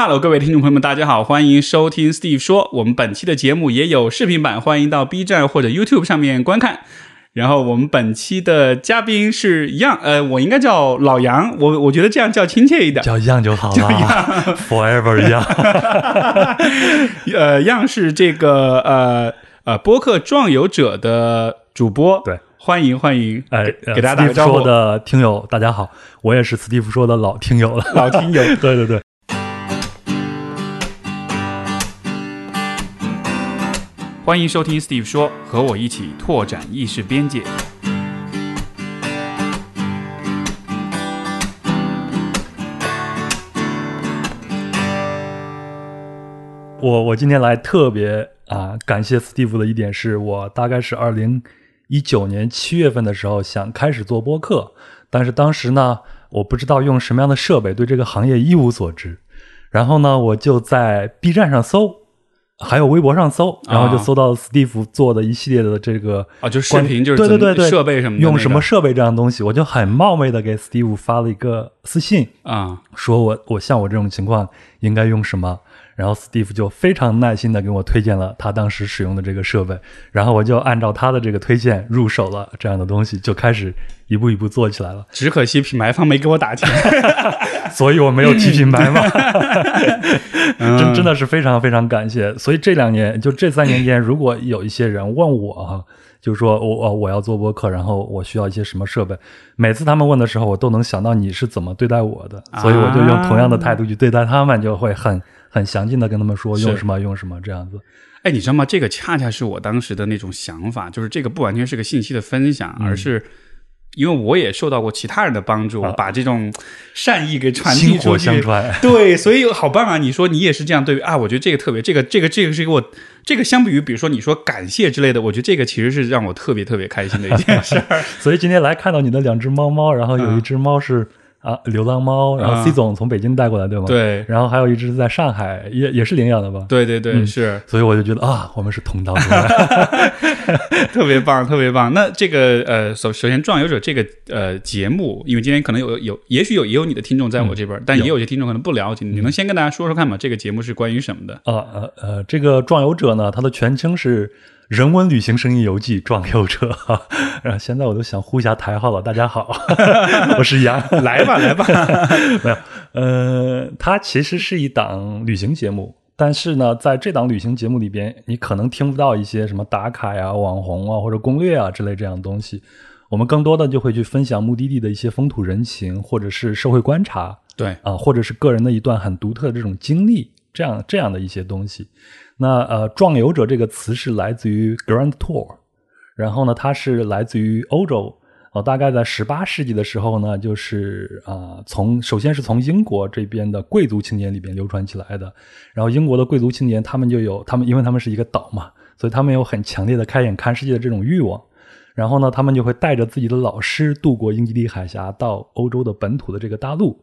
Hello，各位听众朋友们，大家好，欢迎收听 Steve 说。我们本期的节目也有视频版，欢迎到 B 站或者 YouTube 上面观看。然后我们本期的嘉宾是一样，呃，我应该叫老杨，我我觉得这样叫亲切一点，叫样就好了，Forever 一样。呃，样是这个呃呃播客壮游者的主播，对，欢迎欢迎，哎，给大家打个招呼。的听友大家好，我也是 Steve 说的老听友了，老听友，对 对对。欢迎收听 Steve 说，和我一起拓展意识边界。我我今天来特别啊，感谢 Steve 的一点是我大概是二零一九年七月份的时候想开始做播客，但是当时呢，我不知道用什么样的设备，对这个行业一无所知，然后呢，我就在 B 站上搜。还有微博上搜，然后就搜到 Steve 做的一系列的这个啊，就视频，就是对对对对设备什么，用什么设备这样东西，我就很冒昧的给 Steve 发了一个私信啊，说我我像我这种情况应该用什么。然后 Steve 就非常耐心的给我推荐了他当时使用的这个设备，然后我就按照他的这个推荐入手了这样的东西，就开始一步一步做起来了。只可惜品牌方没给我打钱 所以我没有提品牌嘛。真真的是非常非常感谢。所以这两年就这三年间，如果有一些人问我哈，就说我我要做播客，然后我需要一些什么设备，每次他们问的时候，我都能想到你是怎么对待我的，所以我就用同样的态度去对待他们，就会很。很详尽的跟他们说用什么用什么这样子，哎，你知道吗？这个恰恰是我当时的那种想法，就是这个不完全是个信息的分享，而是因为我也受到过其他人的帮助，把这种善意给传递出去。对，所以好棒啊！你说你也是这样对啊？我觉得这个特别，这个这个这个是给我这个相比于比如说你说感谢之类的，我觉得这个其实是让我特别特别开心的一件事儿。所以今天来看到你的两只猫猫，然后有一只猫是。啊，流浪猫，然后 C 总从北京带过来，对吗？对，然后还有一只在上海，也也是领养的吧？对对对，是。所以我就觉得啊，我们是同道中人，特别棒，特别棒。那这个呃，首首先，壮游者这个呃节目，因为今天可能有有，也许有也有你的听众在我这边，但也有些听众可能不了解，你能先跟大家说说看吗？这个节目是关于什么的？啊呃呃，这个壮游者呢，它的全称是。人文旅行声音游记壮游者，然后现在我都想呼一下台号了。大家好，我是杨，来 吧来吧。没有，呃，它其实是一档旅行节目，但是呢，在这档旅行节目里边，你可能听不到一些什么打卡呀、网红啊或者攻略啊之类这样的东西。我们更多的就会去分享目的地的一些风土人情，或者是社会观察，对啊，或者是个人的一段很独特的这种经历，这样这样的一些东西。那呃，壮游者这个词是来自于 Grand Tour，然后呢，它是来自于欧洲，哦，大概在十八世纪的时候呢，就是啊，从首先是从英国这边的贵族青年里边流传起来的，然后英国的贵族青年他们就有他们，因为他们是一个岛嘛，所以他们有很强烈的开眼看世界的这种欲望，然后呢，他们就会带着自己的老师渡过英吉利海峡到欧洲的本土的这个大陆，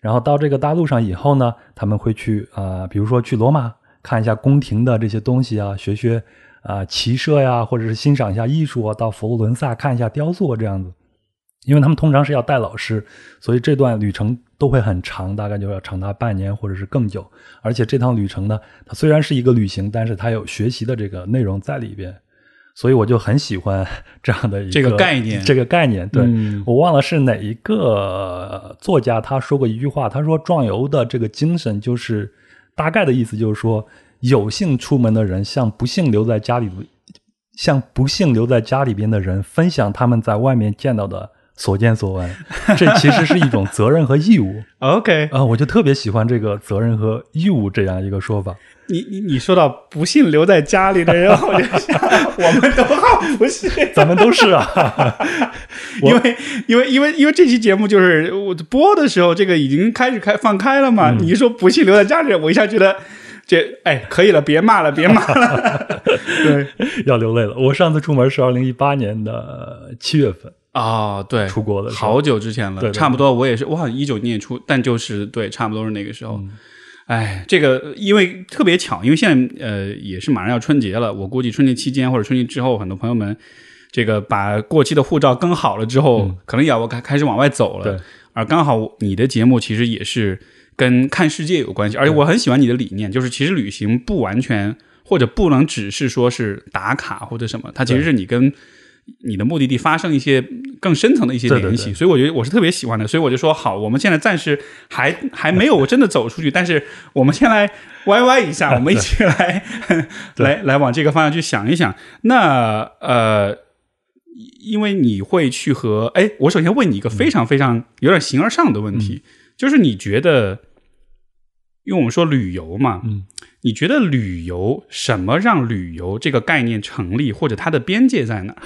然后到这个大陆上以后呢，他们会去啊，比如说去罗马。看一下宫廷的这些东西啊，学学啊骑射呀，或者是欣赏一下艺术啊，到佛罗伦萨看一下雕塑这样子。因为他们通常是要带老师，所以这段旅程都会很长，大概就要长达半年或者是更久。而且这趟旅程呢，它虽然是一个旅行，但是它有学习的这个内容在里边，所以我就很喜欢 这样的一个这个概念。这个概念，对我忘了是哪一个作家他说过一句话，他说壮游的这个精神就是。大概的意思就是说，有幸出门的人向不幸留在家里，向不幸留在家里边的人分享他们在外面见到的所见所闻，这其实是一种责任和义务。OK，啊，我就特别喜欢这个责任和义务这样一个说法。你你你说到不幸留在家里的人，我就想，我们都好不幸，咱们都是啊。因为因为因为因为这期节目就是我播的时候，这个已经开始开放开了嘛。你一说不幸留在家里，我一下觉得这哎可以了，别骂了，别骂了。对，要流泪了。我上次出门是二零一八年的七月份啊，对，出国的好久之前了，差不多我也是，我好像一九年出，但就是对，差不多是那个时候。哎，这个因为特别巧，因为现在呃也是马上要春节了，我估计春节期间或者春节之后，很多朋友们这个把过期的护照更好了之后，可能也要开开始往外走了。而刚好你的节目其实也是跟看世界有关系，而且我很喜欢你的理念，就是其实旅行不完全或者不能只是说是打卡或者什么，它其实是你跟你的目的地发生一些更深层的一些联系，所以我觉得我是特别喜欢的，所以我就说好，我们现在暂时还 还没有真的走出去，但是我们先来歪歪一下，我们一起来 来来往这个方向去想一想。那呃，因为你会去和哎，我首先问你一个非常非常有点形而上的问题，就是你觉得。因为我们说旅游嘛，嗯，你觉得旅游什么让旅游这个概念成立，或者它的边界在哪？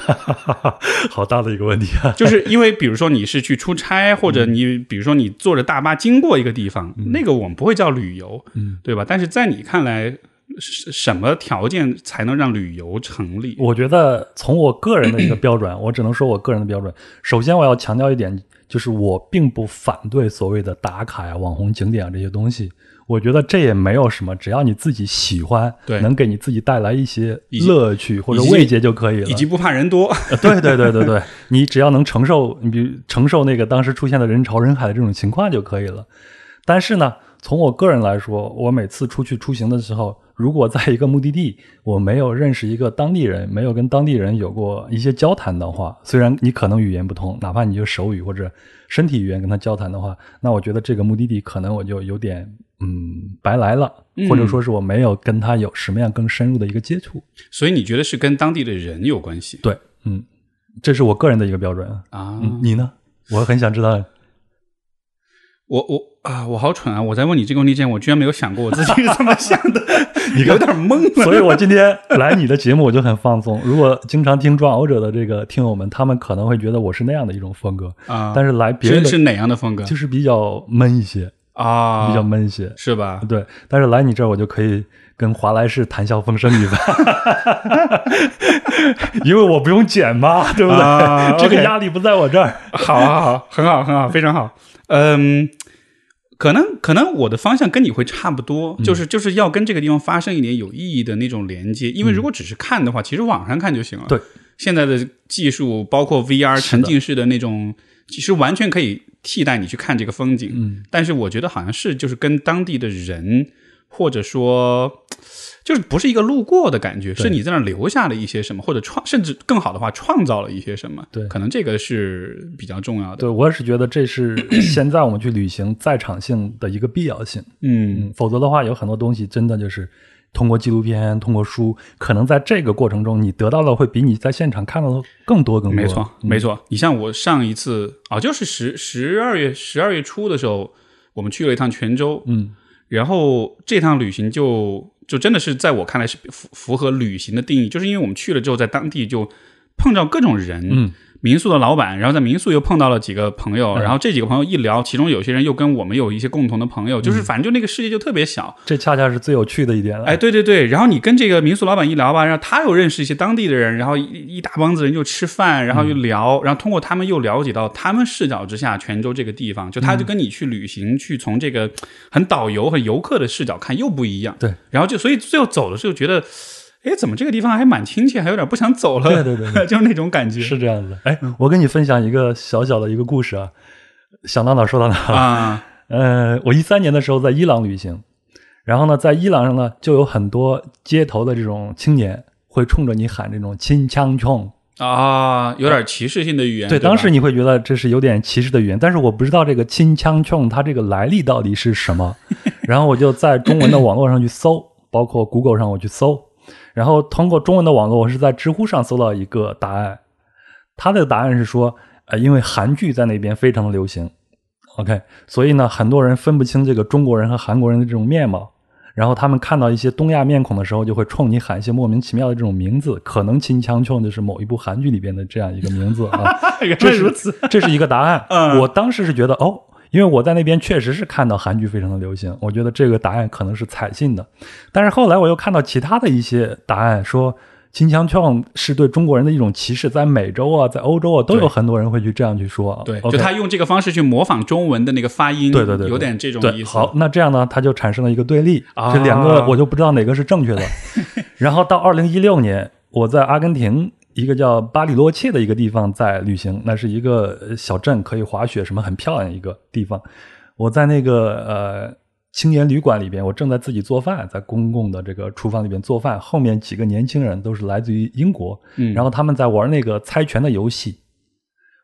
好大的一个问题啊！就是因为比如说你是去出差，或者你比如说你坐着大巴经过一个地方，那个我们不会叫旅游，嗯，对吧？但是在你看来，什么条件才能让旅游成立？我觉得从我个人的一个标准，我只能说我个人的标准。首先，我要强调一点，就是我并不反对所谓的打卡呀、网红景点啊这些东西。我觉得这也没有什么，只要你自己喜欢，对，能给你自己带来一些乐趣或者慰藉就可以了，以及不怕人多。对对对对对，你只要能承受，你比如承受那个当时出现的人潮人海的这种情况就可以了。但是呢，从我个人来说，我每次出去出行的时候，如果在一个目的地我没有认识一个当地人，没有跟当地人有过一些交谈的话，虽然你可能语言不通，哪怕你就手语或者身体语言跟他交谈的话，那我觉得这个目的地可能我就有点。嗯，白来了，或者说是我没有跟他有什么样更深入的一个接触，所以你觉得是跟当地的人有关系？对，嗯，这是我个人的一个标准啊。你呢？我很想知道。我我啊，我好蠢啊！我在问你这个问题之前，我居然没有想过我自己是怎么想的，你有点懵。所以我今天来你的节目，我就很放松。如果经常听装偶者的这个听友们，他们可能会觉得我是那样的一种风格啊。但是来别人是哪样的风格？就是比较闷一些。啊，比较闷些，是吧？对，但是来你这儿，我就可以跟华莱士谈笑风生一番，因为我不用剪嘛，对不对？这个压力不在我这儿。好，好，好，很好，很好，非常好。嗯，可能，可能我的方向跟你会差不多，就是就是要跟这个地方发生一点有意义的那种连接。因为如果只是看的话，其实网上看就行了。对，现在的技术，包括 VR 沉浸式的那种，其实完全可以。替代你去看这个风景，嗯，但是我觉得好像是就是跟当地的人，或者说就是不是一个路过的感觉，是你在那留下了一些什么，或者创，甚至更好的话创造了一些什么，对，可能这个是比较重要的。对我也是觉得这是 现在我们去旅行在场性的一个必要性，嗯，否则的话有很多东西真的就是。通过纪录片，通过书，可能在这个过程中，你得到的会比你在现场看到的更多更多。没错，没错。你像我上一次啊，就是十十二月十二月初的时候，我们去了一趟泉州，嗯，然后这趟旅行就就真的是在我看来是符符合旅行的定义，就是因为我们去了之后，在当地就碰到各种人，嗯。民宿的老板，然后在民宿又碰到了几个朋友，然后这几个朋友一聊，其中有些人又跟我们有一些共同的朋友，就是反正就那个世界就特别小。这恰恰是最有趣的一点了。哎，对对对，然后你跟这个民宿老板一聊吧，然后他又认识一些当地的人，然后一一大帮子人就吃饭，然后又聊，然后通过他们又了解到他们视角之下泉州这个地方，就他就跟你去旅行，去从这个很导游和游客的视角看又不一样。对，然后就所以最后走的时候觉得。哎，怎么这个地方还蛮亲切，还有点不想走了？对对 对，就是那种感觉，是这样子。哎，我跟你分享一个小小的一个故事啊，想到哪说到哪啊。呃，我一三年的时候在伊朗旅行，然后呢，在伊朗上呢，就有很多街头的这种青年会冲着你喊这种“亲枪冲”啊，有点歧视性的语言。对，当时你会觉得这是有点歧视的语言，但是我不知道这个“亲枪冲”它这个来历到底是什么，然后我就在中文的网络上去搜，包括 Google 上我去搜。然后通过中文的网络，我是在知乎上搜到一个答案，他的答案是说，呃，因为韩剧在那边非常的流行，OK，所以呢，很多人分不清这个中国人和韩国人的这种面貌，然后他们看到一些东亚面孔的时候，就会冲你喊一些莫名其妙的这种名字，可能秦腔琼就是某一部韩剧里边的这样一个名字啊，这是这是一个答案，我当时是觉得哦。因为我在那边确实是看到韩剧非常的流行，我觉得这个答案可能是采信的，但是后来我又看到其他的一些答案说金枪创是对中国人的一种歧视，在美洲啊，在欧洲啊，都有很多人会去这样去说。对，就他用这个方式去模仿中文的那个发音，对对对，有点这种意思。好，那这样呢，他就产生了一个对立，这两个我就不知道哪个是正确的。然后到二零一六年，我在阿根廷。一个叫巴里洛切的一个地方在旅行，那是一个小镇，可以滑雪，什么很漂亮一个地方。我在那个呃青年旅馆里边，我正在自己做饭，在公共的这个厨房里边做饭，后面几个年轻人都是来自于英国，嗯，然后他们在玩那个猜拳的游戏。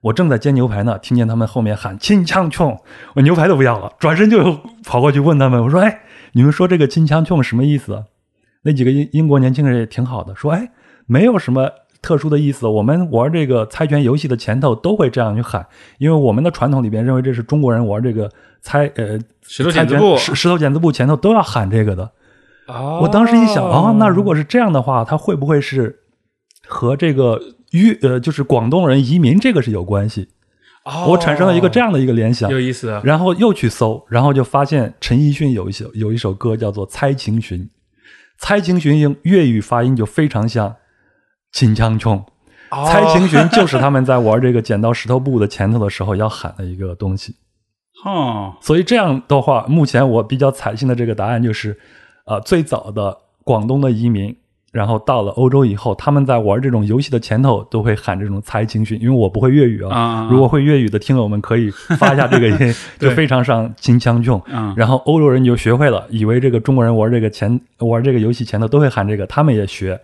我正在煎牛排呢，听见他们后面喊“金枪冲”，我牛排都不要了，转身就跑过去问他们：“我说，哎，你们说这个‘金枪冲’什么意思？”那几个英英国年轻人也挺好的，说：“哎，没有什么特殊的意思，我们玩这个猜拳游戏的前头都会这样去喊，因为我们的传统里边认为这是中国人玩这个猜呃石头剪子布石石头剪子布前头都要喊这个的。”哦，我当时一想，哦，那如果是这样的话，他会不会是和这个？粤呃，就是广东人移民这个是有关系，哦我产生了一个这样的一个联想，有意思。然后又去搜，然后就发现陈奕迅有一首有一首歌叫做《猜情寻》，《猜情寻》用粤语发音就非常像“秦腔冲”，《猜情寻》就是他们在玩这个剪刀石头布的前头的时候要喊的一个东西。哦，所以这样的话，目前我比较采信的这个答案就是，呃，最早的广东的移民。然后到了欧洲以后，他们在玩这种游戏的前头都会喊这种猜情寻，因为我不会粤语啊。如果会粤语的听友们可以发一下这个 音，就非常像金枪琼。然后欧洲人就学会了，以为这个中国人玩这个前玩这个游戏前头都会喊这个，他们也学，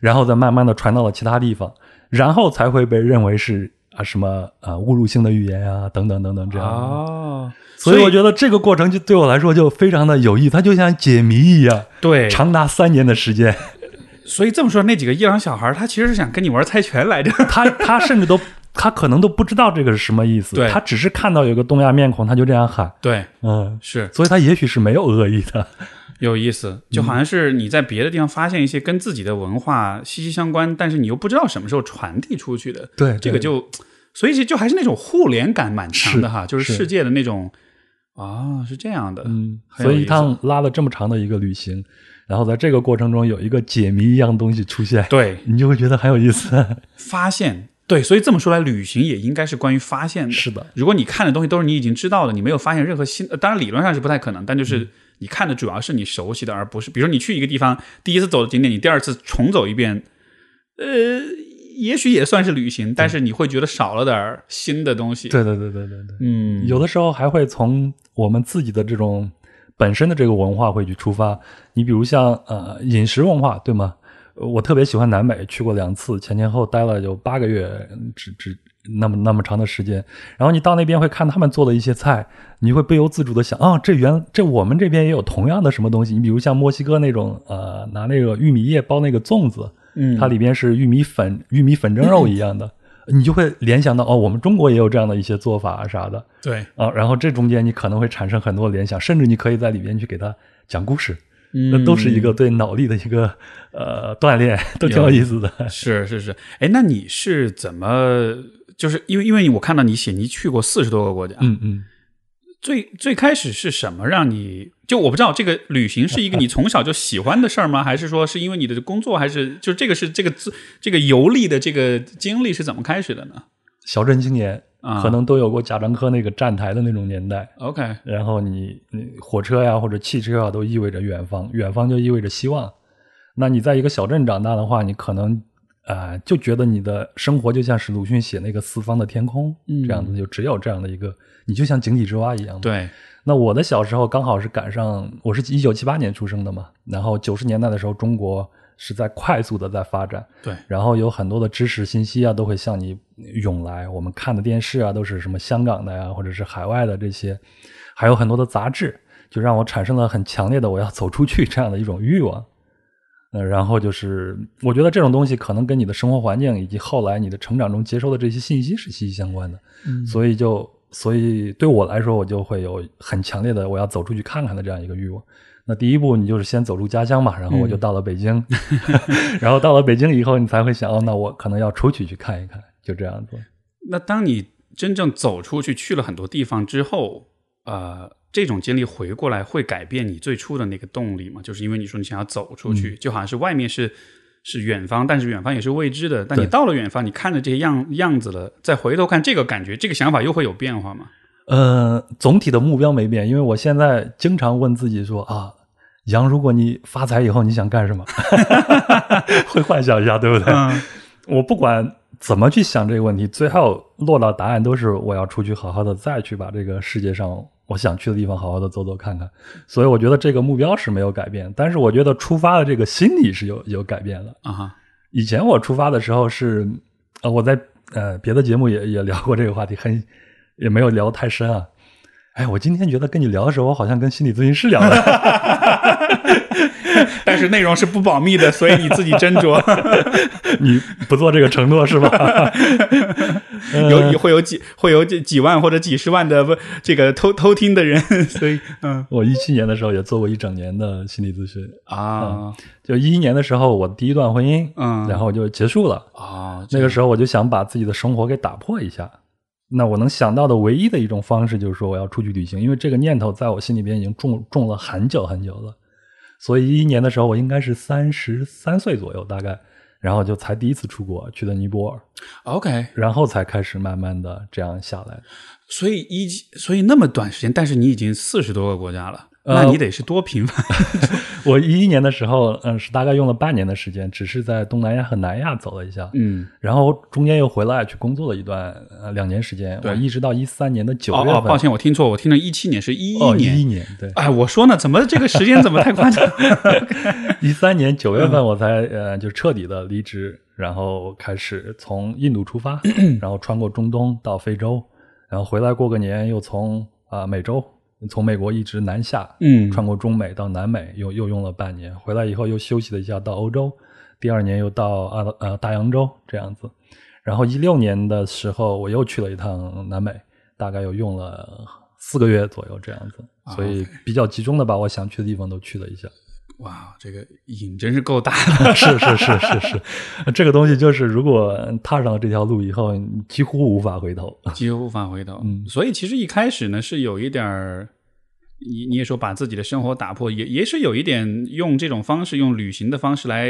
然后再慢慢的传到了其他地方，然后才会被认为是啊什么啊侮辱性的语言啊等等等等这样。哦，所以我觉得这个过程就对我来说就非常的有益，它就像解谜一样。对，长达三年的时间。所以这么说，那几个伊朗小孩他其实是想跟你玩猜拳来着。他他甚至都他可能都不知道这个是什么意思。对，他只是看到有个东亚面孔，他就这样喊。对，嗯，是。所以他也许是没有恶意的。有意思，就好像是你在别的地方发现一些跟自己的文化息息相关，但是你又不知道什么时候传递出去的。对，这个就，所以就就还是那种互联感蛮强的哈，就是世界的那种啊，是这样的。嗯，所以一趟拉了这么长的一个旅行。然后在这个过程中有一个解谜一样东西出现，对你就会觉得很有意思。发现，对，所以这么说来，旅行也应该是关于发现的。是的，如果你看的东西都是你已经知道的，你没有发现任何新，当然理论上是不太可能，但就是你看的主要是你熟悉的，而不是，比如说你去一个地方，第一次走的景点，你第二次重走一遍，呃，也许也算是旅行，但是你会觉得少了点新的东西。对对对对对对，嗯，有的时候还会从我们自己的这种。本身的这个文化会去出发，你比如像呃饮食文化，对吗？我特别喜欢南美，去过两次，前前后待了有八个月，只只那么那么长的时间。然后你到那边会看他们做的一些菜，你会不由自主的想，啊，这原这我们这边也有同样的什么东西。你比如像墨西哥那种，呃，拿那个玉米叶包那个粽子，嗯，它里边是玉米粉、玉米粉蒸肉一样的。你就会联想到哦，我们中国也有这样的一些做法啊啥的，对啊，然后这中间你可能会产生很多联想，甚至你可以在里边去给他讲故事，那都是一个对脑力的一个呃锻炼，都挺有意思的。是是是，哎，那你是怎么就是因为因为我看到你写你去过四十多个国家，嗯嗯。最最开始是什么让你就我不知道这个旅行是一个你从小就喜欢的事儿吗？还是说是因为你的工作？还是就这个是这个这个游历的这个经历是怎么开始的呢？小镇青年可能都有过贾樟柯那个站台的那种年代。OK，然后你你火车呀或者汽车啊都意味着远方，远方就意味着希望。那你在一个小镇长大的话，你可能啊就觉得你的生活就像是鲁迅写那个四方的天空嗯这样子，就只有这样的一个。你就像井底之蛙一样。对，那我的小时候刚好是赶上，我是一九七八年出生的嘛。然后九十年代的时候，中国是在快速的在发展。对，然后有很多的知识信息啊，都会向你涌来。我们看的电视啊，都是什么香港的呀，或者是海外的这些，还有很多的杂志，就让我产生了很强烈的我要走出去这样的一种欲望。呃，然后就是我觉得这种东西可能跟你的生活环境以及后来你的成长中接收的这些信息是息息相关的。嗯，所以就。所以对我来说，我就会有很强烈的我要走出去看看的这样一个欲望。那第一步，你就是先走出家乡嘛，然后我就到了北京，然后到了北京以后，你才会想，哦，那我可能要出去去看一看，就这样子。那当你真正走出去，去了很多地方之后，呃，这种经历回过来会改变你最初的那个动力吗？就是因为你说你想要走出去，就好像是外面是。是远方，但是远方也是未知的。但你到了远方，你看着这些样样子了，再回头看这个感觉，这个想法又会有变化吗？呃，总体的目标没变，因为我现在经常问自己说啊，杨，如果你发财以后你想干什么？会幻想一下，对不对？我不管怎么去想这个问题，最后落到答案都是我要出去好好的再去把这个世界上我想去的地方好好的走走看看。所以我觉得这个目标是没有改变，但是我觉得出发的这个心理是有有改变了啊。哈，以前我出发的时候是，呃，我在呃别的节目也也聊过这个话题，很也没有聊太深啊。哎，我今天觉得跟你聊的时候，我好像跟心理咨询师聊的，但是内容是不保密的，所以你自己斟酌。你不做这个承诺是吧？有会有几会有几几万或者几十万的不这个偷偷听的人，所以嗯，我一七年的时候也做过一整年的心理咨询啊。就一一年的时候，我第一段婚姻，嗯，然后就结束了啊。那个时候我就想把自己的生活给打破一下。那我能想到的唯一的一种方式就是说我要出去旅行，因为这个念头在我心里边已经种种了很久很久了。所以一一年的时候，我应该是三十三岁左右，大概，然后就才第一次出国去的尼泊尔。OK，然后才开始慢慢的这样下来。所以一所以那么短时间，但是你已经四十多个国家了。那你得是多频繁。我一一年的时候，嗯，是大概用了半年的时间，只是在东南亚和南亚走了一下，嗯，然后中间又回来去工作了一段，呃，两年时间，我，一直到一三年的九月份。哦，抱歉，我听错，我听成一七年是一一年，一年，对。哎，我说呢，怎么这个时间怎么太夸张？一三年九月份我才呃，就彻底的离职，然后开始从印度出发，然后穿过中东到非洲，然后回来过个年，又从啊美洲。从美国一直南下，嗯，穿过中美到南美，又又用了半年。回来以后又休息了一下，到欧洲。第二年又到啊呃大洋洲这样子。然后一六年的时候，我又去了一趟南美，大概又用了四个月左右这样子。所以比较集中的把我想去的地方都去了一下。哇，这个瘾真是够大的！是是是是是，这个东西就是如果踏上了这条路以后，几乎无法回头，几乎无法回头。嗯，所以其实一开始呢，是有一点儿，你你也说把自己的生活打破，也也是有一点用这种方式，用旅行的方式来，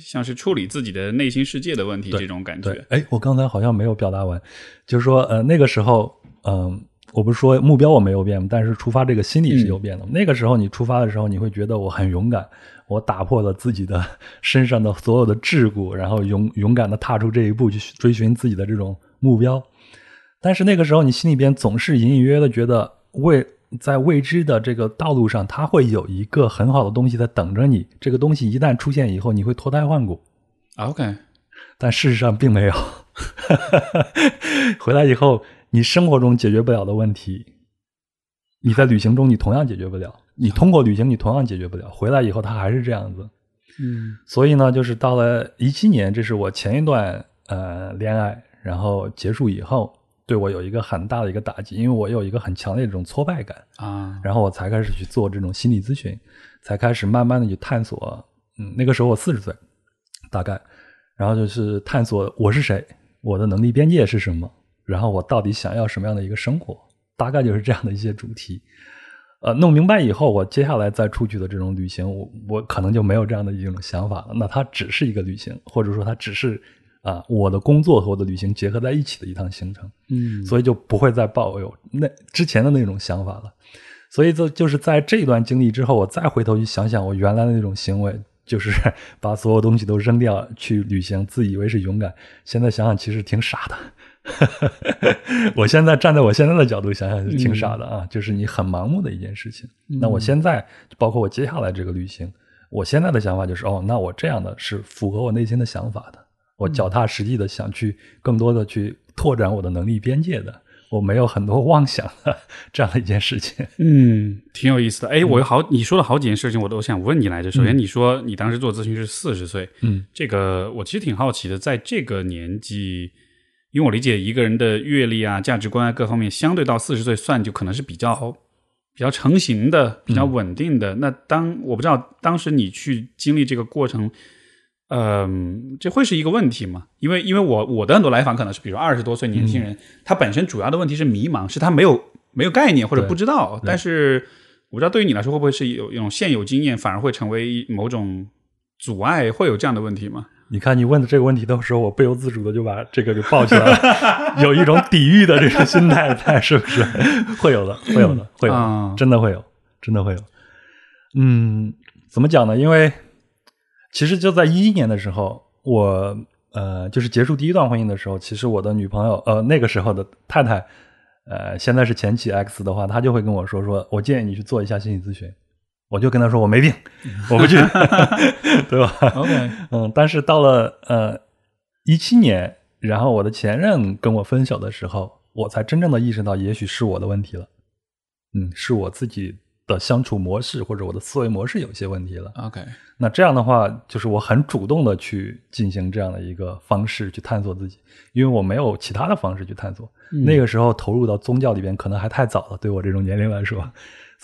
像是处理自己的内心世界的问题，这种感觉。哎，我刚才好像没有表达完，就是说，呃，那个时候，嗯。我不是说目标我没有变，但是出发这个心理是有变的。那个时候你出发的时候，你会觉得我很勇敢，我打破了自己的 身上的所有的桎梏，然后勇勇敢的踏出这一步去追寻自己的这种目标。但是那个时候你心里边总是隐隐约约的觉得未在未知的这个道路上，它会有一个很好的东西在等着你。这个东西一旦出现以后，你会脱胎换骨。OK，但事实上并没有。回来以后。你生活中解决不了的问题，你在旅行中你同样解决不了。你通过旅行你同样解决不了。回来以后他还是这样子。嗯，所以呢，就是到了一七年，这是我前一段呃恋爱，然后结束以后，对我有一个很大的一个打击，因为我有一个很强烈的这种挫败感啊。然后我才开始去做这种心理咨询，才开始慢慢的去探索。嗯，那个时候我四十岁，大概，然后就是探索我是谁，我的能力边界是什么。然后我到底想要什么样的一个生活？大概就是这样的一些主题。呃，弄明白以后，我接下来再出去的这种旅行，我我可能就没有这样的一种想法了。那它只是一个旅行，或者说它只是啊我的工作和我的旅行结合在一起的一趟行程。嗯，所以就不会再抱有那之前的那种想法了。所以就就是在这一段经历之后，我再回头去想想我原来的那种行为，就是 把所有东西都扔掉去旅行，自以为是勇敢。现在想想，其实挺傻的。我现在站在我现在的角度想想，是挺傻的啊！就是你很盲目的一件事情。那我现在，包括我接下来这个旅行，我现在的想法就是：哦，那我这样的是符合我内心的想法的。我脚踏实地的想去更多的去拓展我的能力边界的。我没有很多妄想的这样的一件事情。嗯，挺有意思的。哎，我有好你说了好几件事情，我都想问你来着。首先，你说你当时做咨询是四十岁，嗯，这个我其实挺好奇的，在这个年纪。因为我理解一个人的阅历啊、价值观啊各方面，相对到四十岁算就可能是比较比较成型的、比较稳定的。那当我不知道当时你去经历这个过程，嗯，这会是一个问题吗？因为因为我我的很多来访可能是比如二十多岁年轻人，他本身主要的问题是迷茫，是他没有没有概念或者不知道。但是我不知道对于你来说会不会是有一种现有经验反而会成为某种阻碍？会有这样的问题吗？你看，你问的这个问题的时候，我不由自主的就把这个给抱起来了，有一种抵御的这个心态在，是不是？会有的，会有的，会有，真的会有，真的会有。嗯，怎么讲呢？因为其实就在一一年的时候，我呃，就是结束第一段婚姻的时候，其实我的女朋友呃，那个时候的太太呃，现在是前妻 X 的话，她就会跟我说说，我建议你去做一下心理咨询。我就跟他说我没病，我不去，对吧？OK，嗯，但是到了呃一七年，然后我的前任跟我分手的时候，我才真正的意识到，也许是我的问题了。嗯，是我自己的相处模式或者我的思维模式有些问题了。OK，那这样的话，就是我很主动的去进行这样的一个方式去探索自己，因为我没有其他的方式去探索。那个时候投入到宗教里边可能还太早了，对我这种年龄来说。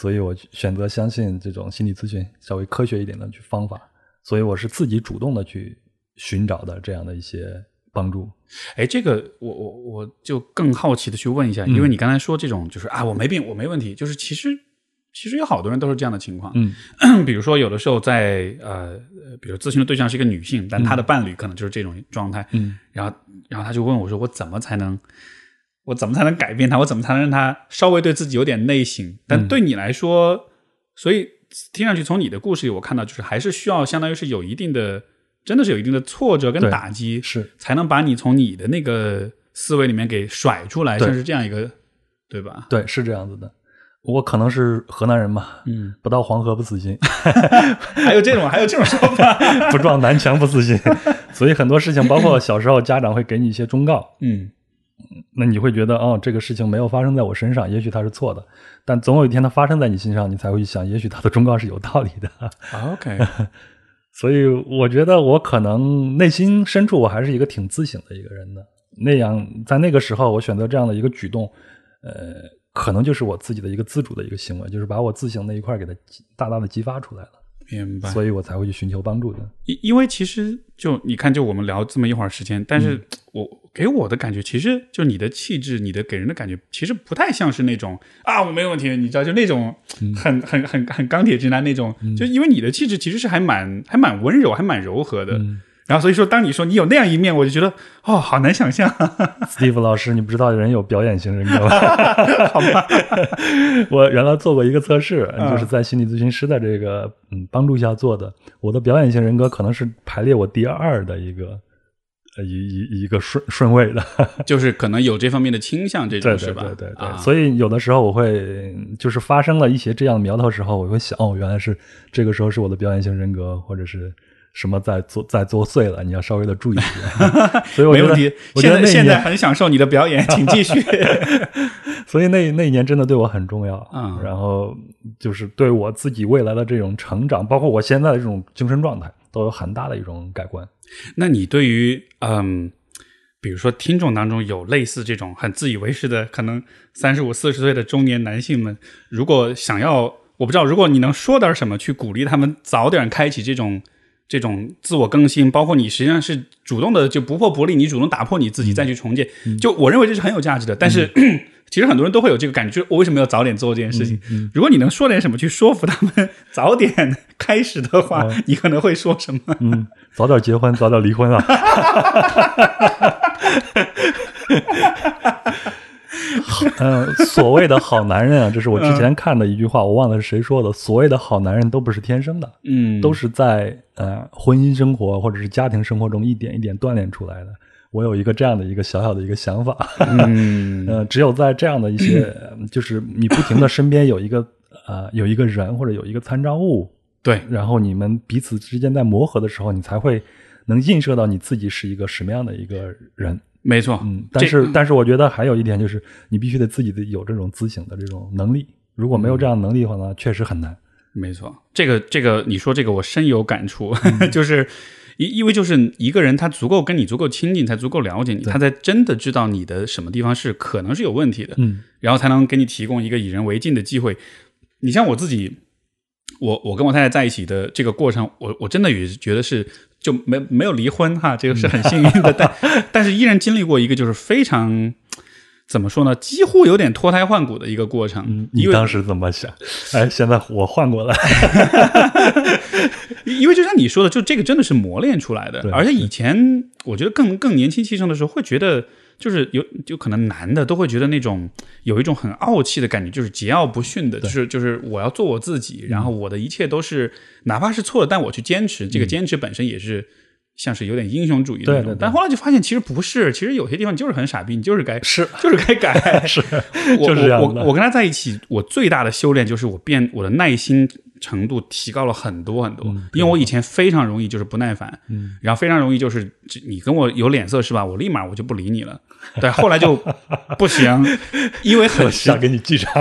所以我选择相信这种心理咨询稍微科学一点的去方法，所以我是自己主动的去寻找的这样的一些帮助。哎，这个我我我就更好奇的去问一下，因为你刚才说这种就是啊，我没病，我没问题，就是其实其实有好多人都是这样的情况。嗯，比如说有的时候在呃，比如咨询的对象是一个女性，但她的伴侣可能就是这种状态。嗯，然后然后她就问我说，我怎么才能？我怎么才能改变他？我怎么才能让他稍微对自己有点内省？但对你来说，所以听上去从你的故事里，我看到就是还是需要相当于是有一定的，真的是有一定的挫折跟打击，是才能把你从你的那个思维里面给甩出来，像是这样一个，对吧？对，是这样子的。我可能是河南人嘛，嗯，不到黄河不死心，还有这种，还有这种说法，不撞南墙不死心。所以很多事情，包括小时候家长会给你一些忠告，嗯。那你会觉得，哦，这个事情没有发生在我身上，也许它是错的，但总有一天它发生在你身上，你才会去想，也许他的忠告是有道理的。OK，所以我觉得我可能内心深处我还是一个挺自省的一个人的。那样在那个时候，我选择这样的一个举动，呃，可能就是我自己的一个自主的一个行为，就是把我自省那一块给它大大的激发出来了。明白，所以我才会去寻求帮助的。因因为其实就你看，就我们聊这么一会儿时间，但是我给我的感觉，其实就你的气质，你的给人的感觉，其实不太像是那种啊，我没有问题，你知道，就那种很很很很钢铁直男那种。就因为你的气质其实是还蛮还蛮温柔，还蛮柔和的。然后所以说，当你说你有那样一面，我就觉得哦，好难想象。Steve 老师，你不知道人有表演型人格吗？好吧，我原来做过一个测试，就是在心理咨询师的这个嗯帮助下做的。我的表演型人格可能是排列我第二的一个呃一一一个顺顺位的，就是可能有这方面的倾向，这种是吧？对对对。所以有的时候我会就是发生了一些这样的苗头时候，我会想哦，原来是这个时候是我的表演型人格，或者是。什么在作在作祟了？你要稍微的注意一点。所以我没问题。现在现在很享受你的表演，请继续。所以那那一年真的对我很重要。嗯，然后就是对我自己未来的这种成长，包括我现在的这种精神状态，都有很大的一种改观。那你对于嗯，比如说听众当中有类似这种很自以为是的，可能三十五四十岁的中年男性们，如果想要，我不知道，如果你能说点什么去鼓励他们早点开启这种。这种自我更新，包括你实际上是主动的，就不破不立，你主动打破你自己再去重建，就我认为这是很有价值的。但是 其实很多人都会有这个感觉，就是我为什么要早点做这件事情？如果你能说点什么去说服他们早点开始的话，你可能会说什么？嗯，早点结婚，早点离婚啊。嗯，所谓的好男人啊，这是我之前看的一句话，我忘了是谁说的。所谓的好男人都不是天生的，嗯，都是在呃婚姻生活或者是家庭生活中一点一点锻炼出来的。我有一个这样的一个小小的一个想法，嗯，呃，只有在这样的一些，就是你不停的身边有一个 呃有一个人或者有一个参照物，对，然后你们彼此之间在磨合的时候，你才会能映射到你自己是一个什么样的一个人。没错，嗯，但是但是我觉得还有一点就是，你必须得自己的有这种自省的这种能力。如果没有这样能力的话呢，确实很难。没错，这个这个你说这个我深有感触，就是因因为就是一个人他足够跟你足够亲近，才足够了解你，他才真的知道你的什么地方是可能是有问题的，嗯，然后才能给你提供一个以人为镜的机会。你像我自己，我我跟我太太在一起的这个过程，我我真的也觉得是。就没没有离婚哈，这个是很幸运的，但 但是依然经历过一个就是非常怎么说呢，几乎有点脱胎换骨的一个过程。嗯你当时怎么想？哎，现在我换过来，因为就像你说的，就这个真的是磨练出来的，而且以前我觉得更更年轻气盛的时候会觉得。就是有，就可能男的都会觉得那种有一种很傲气的感觉，就是桀骜不驯的，就是就是我要做我自己，然后我的一切都是哪怕是错了，但我去坚持，这个坚持本身也是像是有点英雄主义的那种，但后来就发现其实不是，其实有些地方就是很傻逼，你就是该是就是该改，是。就是我我我跟他在一起，我最大的修炼就是我变我的耐心程度提高了很多很多，因为我以前非常容易就是不耐烦，嗯，然后非常容易就是你跟我有脸色是吧？我立马我就不理你了，对，后来就不行，因为很想给你记账，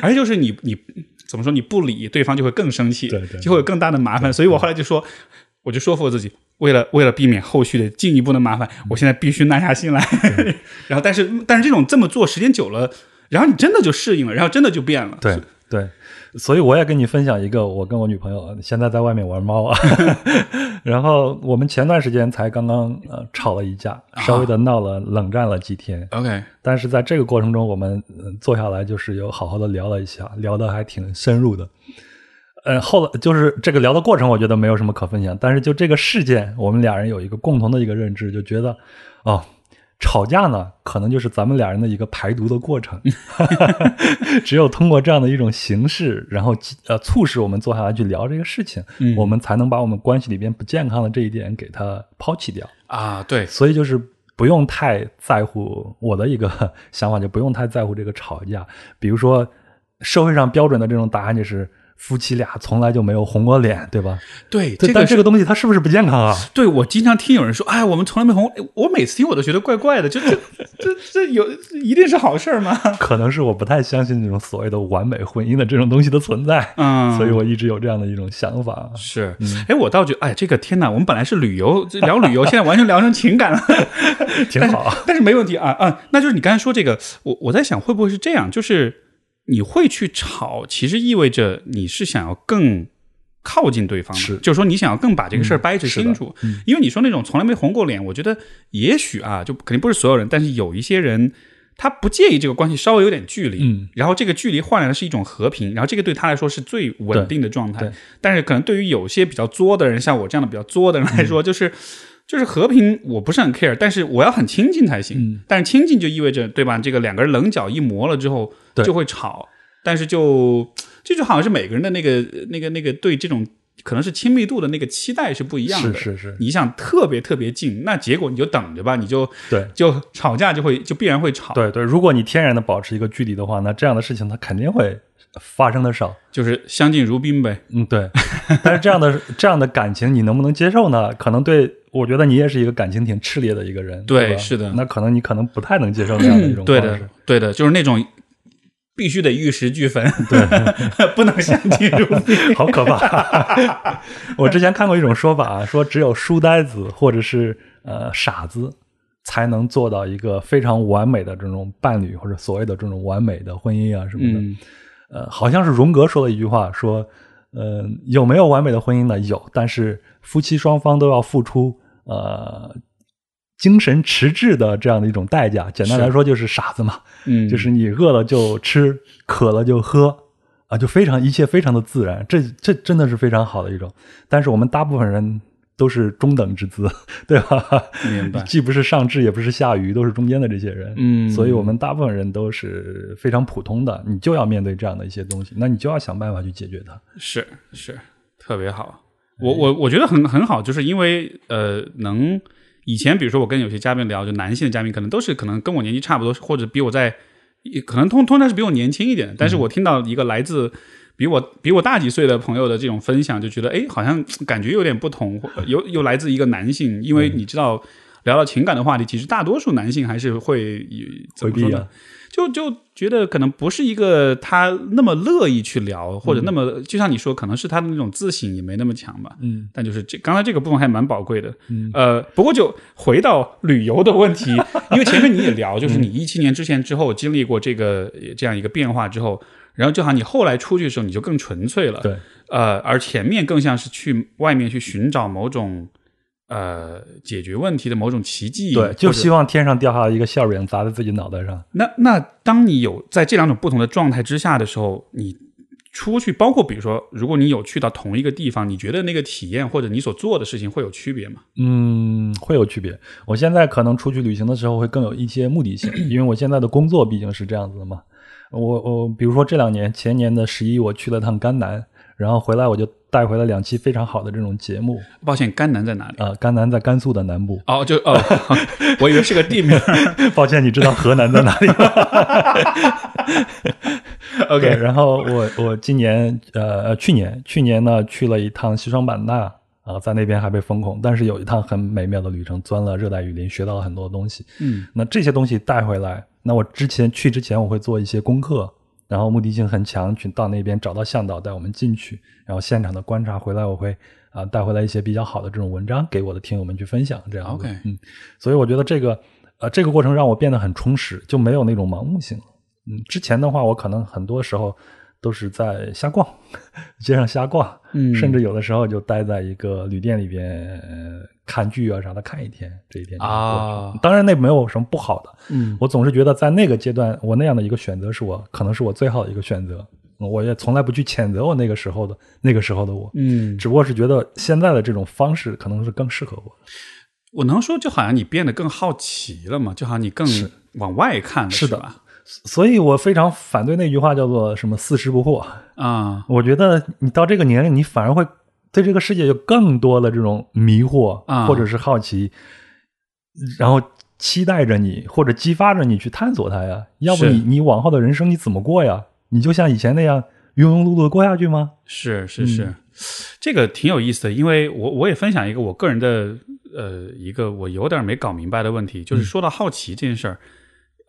而且就是你你怎么说你不理对方就会更生气，对对，就会有更大的麻烦，所以我后来就说。我就说服我自己，为了为了避免后续的进一步的麻烦，我现在必须耐下心来。然后，但是但是这种这么做时间久了，然后你真的就适应了，然后真的就变了。对对，所以我也跟你分享一个，我跟我女朋友现在在外面玩猫啊。然后我们前段时间才刚刚呃吵了一架，稍微的闹了冷战了几天。OK，但是在这个过程中，我们坐下来就是有好好的聊了一下，聊的还挺深入的。嗯，后来就是这个聊的过程，我觉得没有什么可分享。但是就这个事件，我们俩人有一个共同的一个认知，就觉得，哦，吵架呢，可能就是咱们俩人的一个排毒的过程。只有通过这样的一种形式，然后呃，促使我们坐下来去聊这个事情，我们才能把我们关系里边不健康的这一点给它抛弃掉啊。对，所以就是不用太在乎我的一个想法，就不用太在乎这个吵架。比如说，社会上标准的这种答案就是。夫妻俩从来就没有红过脸，对吧？对，但这个东西它是不是不健康啊？对，我经常听有人说，哎，我们从来没红，我每次听我都觉得怪怪的，就这这这有一定是好事吗？可能是我不太相信这种所谓的完美婚姻的这种东西的存在，嗯，所以我一直有这样的一种想法。是，哎，我倒觉得，哎，这个天哪，我们本来是旅游聊旅游，现在完全聊成情感了，挺好，但是没问题啊啊，那就是你刚才说这个，我我在想会不会是这样，就是。你会去吵，其实意味着你是想要更靠近对方，是，就是说你想要更把这个事儿掰扯清楚。因为你说那种从来没红过脸，我觉得也许啊，就肯定不是所有人，但是有一些人他不介意这个关系稍微有点距离，嗯，然后这个距离换来的是一种和平，然后这个对他来说是最稳定的状态。但是可能对于有些比较作的人，像我这样的比较作的人来说，就是。就是和平，我不是很 care，但是我要很亲近才行。但是亲近就意味着，对吧？这个两个人棱角一磨了之后，就会吵。但是就这就好像是每个人的那个、那个、那个对这种可能是亲密度的那个期待是不一样的。是是是，你想特别特别近，那结果你就等着吧，你就对，就吵架就会就必然会吵。对对，如果你天然的保持一个距离的话，那这样的事情它肯定会。发生的少，就是相敬如宾呗。嗯，对。但是这样的这样的感情，你能不能接受呢？可能对我觉得你也是一个感情挺炽烈的一个人。对，是的。那可能你可能不太能接受这样的一种 方式。对的，对的，就是那种必须得玉石俱焚，对，不能相敬如 宾，好可怕。我之前看过一种说法，说只有书呆子或者是呃傻子才能做到一个非常完美的这种伴侣，或者所谓的这种完美的婚姻啊什么的。呃，好像是荣格说的一句话，说，呃，有没有完美的婚姻呢？有，但是夫妻双方都要付出呃精神迟滞的这样的一种代价。简单来说，就是傻子嘛，嗯，就是你饿了就吃，渴了就喝，啊，就非常一切非常的自然。这这真的是非常好的一种。但是我们大部分人。都是中等之资，对吧？明白。既不是上智，也不是下愚，都是中间的这些人。嗯，所以我们大部分人都是非常普通的。你就要面对这样的一些东西，那你就要想办法去解决它。是是，特别好。我我我觉得很很好，就是因为呃，能以前比如说我跟有些嘉宾聊，就男性的嘉宾可能都是可能跟我年纪差不多，或者比我在可能通通常是比我年轻一点。但是我听到一个来自。比我 比我大几岁的朋友的这种分享，就觉得哎，好像感觉有点不同，又又来自一个男性，因为你知道，聊到情感的话题，其实大多数男性还是会怎么说呢？就就觉得可能不是一个他那么乐意去聊，或者那么就像你说，可能是他的那种自省也没那么强吧。嗯，但就是这刚才这个部分还蛮宝贵的。嗯，呃，不过就回到旅游的问题，因为前面你也聊，就是你一七年之前之后经历过这个这样一个变化之后。然后就好，你后来出去的时候，你就更纯粹了。对，呃，而前面更像是去外面去寻找某种呃解决问题的某种奇迹。对，就希望天上掉下来一个馅饼砸在自己脑袋上。那那当你有在这两种不同的状态之下的时候，你出去，包括比如说，如果你有去到同一个地方，你觉得那个体验或者你所做的事情会有区别吗？嗯，会有区别。我现在可能出去旅行的时候会更有一些目的性，因为我现在的工作毕竟是这样子的嘛。我我比如说这两年前年的十一，我去了趟甘南，然后回来我就带回了两期非常好的这种节目。抱歉，甘南在哪里？呃，甘南在甘肃的南部。哦，就哦，我以为是个地名。抱歉，你知道河南在哪里吗？OK。然后我我今年呃去年去年呢去了一趟西双版纳啊，在那边还被封控，但是有一趟很美妙的旅程，钻了热带雨林，学到了很多东西。嗯，那这些东西带回来，那我之前去之前我会做一些功课。然后目的性很强，去到那边找到向导带我们进去，然后现场的观察回来，我会啊带回来一些比较好的这种文章给我的听友们去分享，这样 OK，嗯，所以我觉得这个呃这个过程让我变得很充实，就没有那种盲目性。了。嗯，之前的话我可能很多时候都是在瞎逛，街上瞎逛，嗯，甚至有的时候就待在一个旅店里边。看剧啊啥的，看一天这一天啊，当然那没有什么不好的。嗯，我总是觉得在那个阶段，我那样的一个选择是我可能是我最好的一个选择。我也从来不去谴责我那个时候的那个时候的我。嗯，只不过是觉得现在的这种方式可能是更适合我。我能说，就好像你变得更好奇了嘛？就好像你更往外看了，是的吧？所以我非常反对那句话，叫做什么“四十不惑”啊。我觉得你到这个年龄，你反而会。对这个世界有更多的这种迷惑，或者是好奇，然后期待着你，或者激发着你去探索它呀。要不你你往后的人生你怎么过呀？你就像以前那样庸庸碌碌的过下去吗？是是是，这个挺有意思的。因为我我也分享一个我个人的呃一个我有点没搞明白的问题，就是说到好奇这件事儿。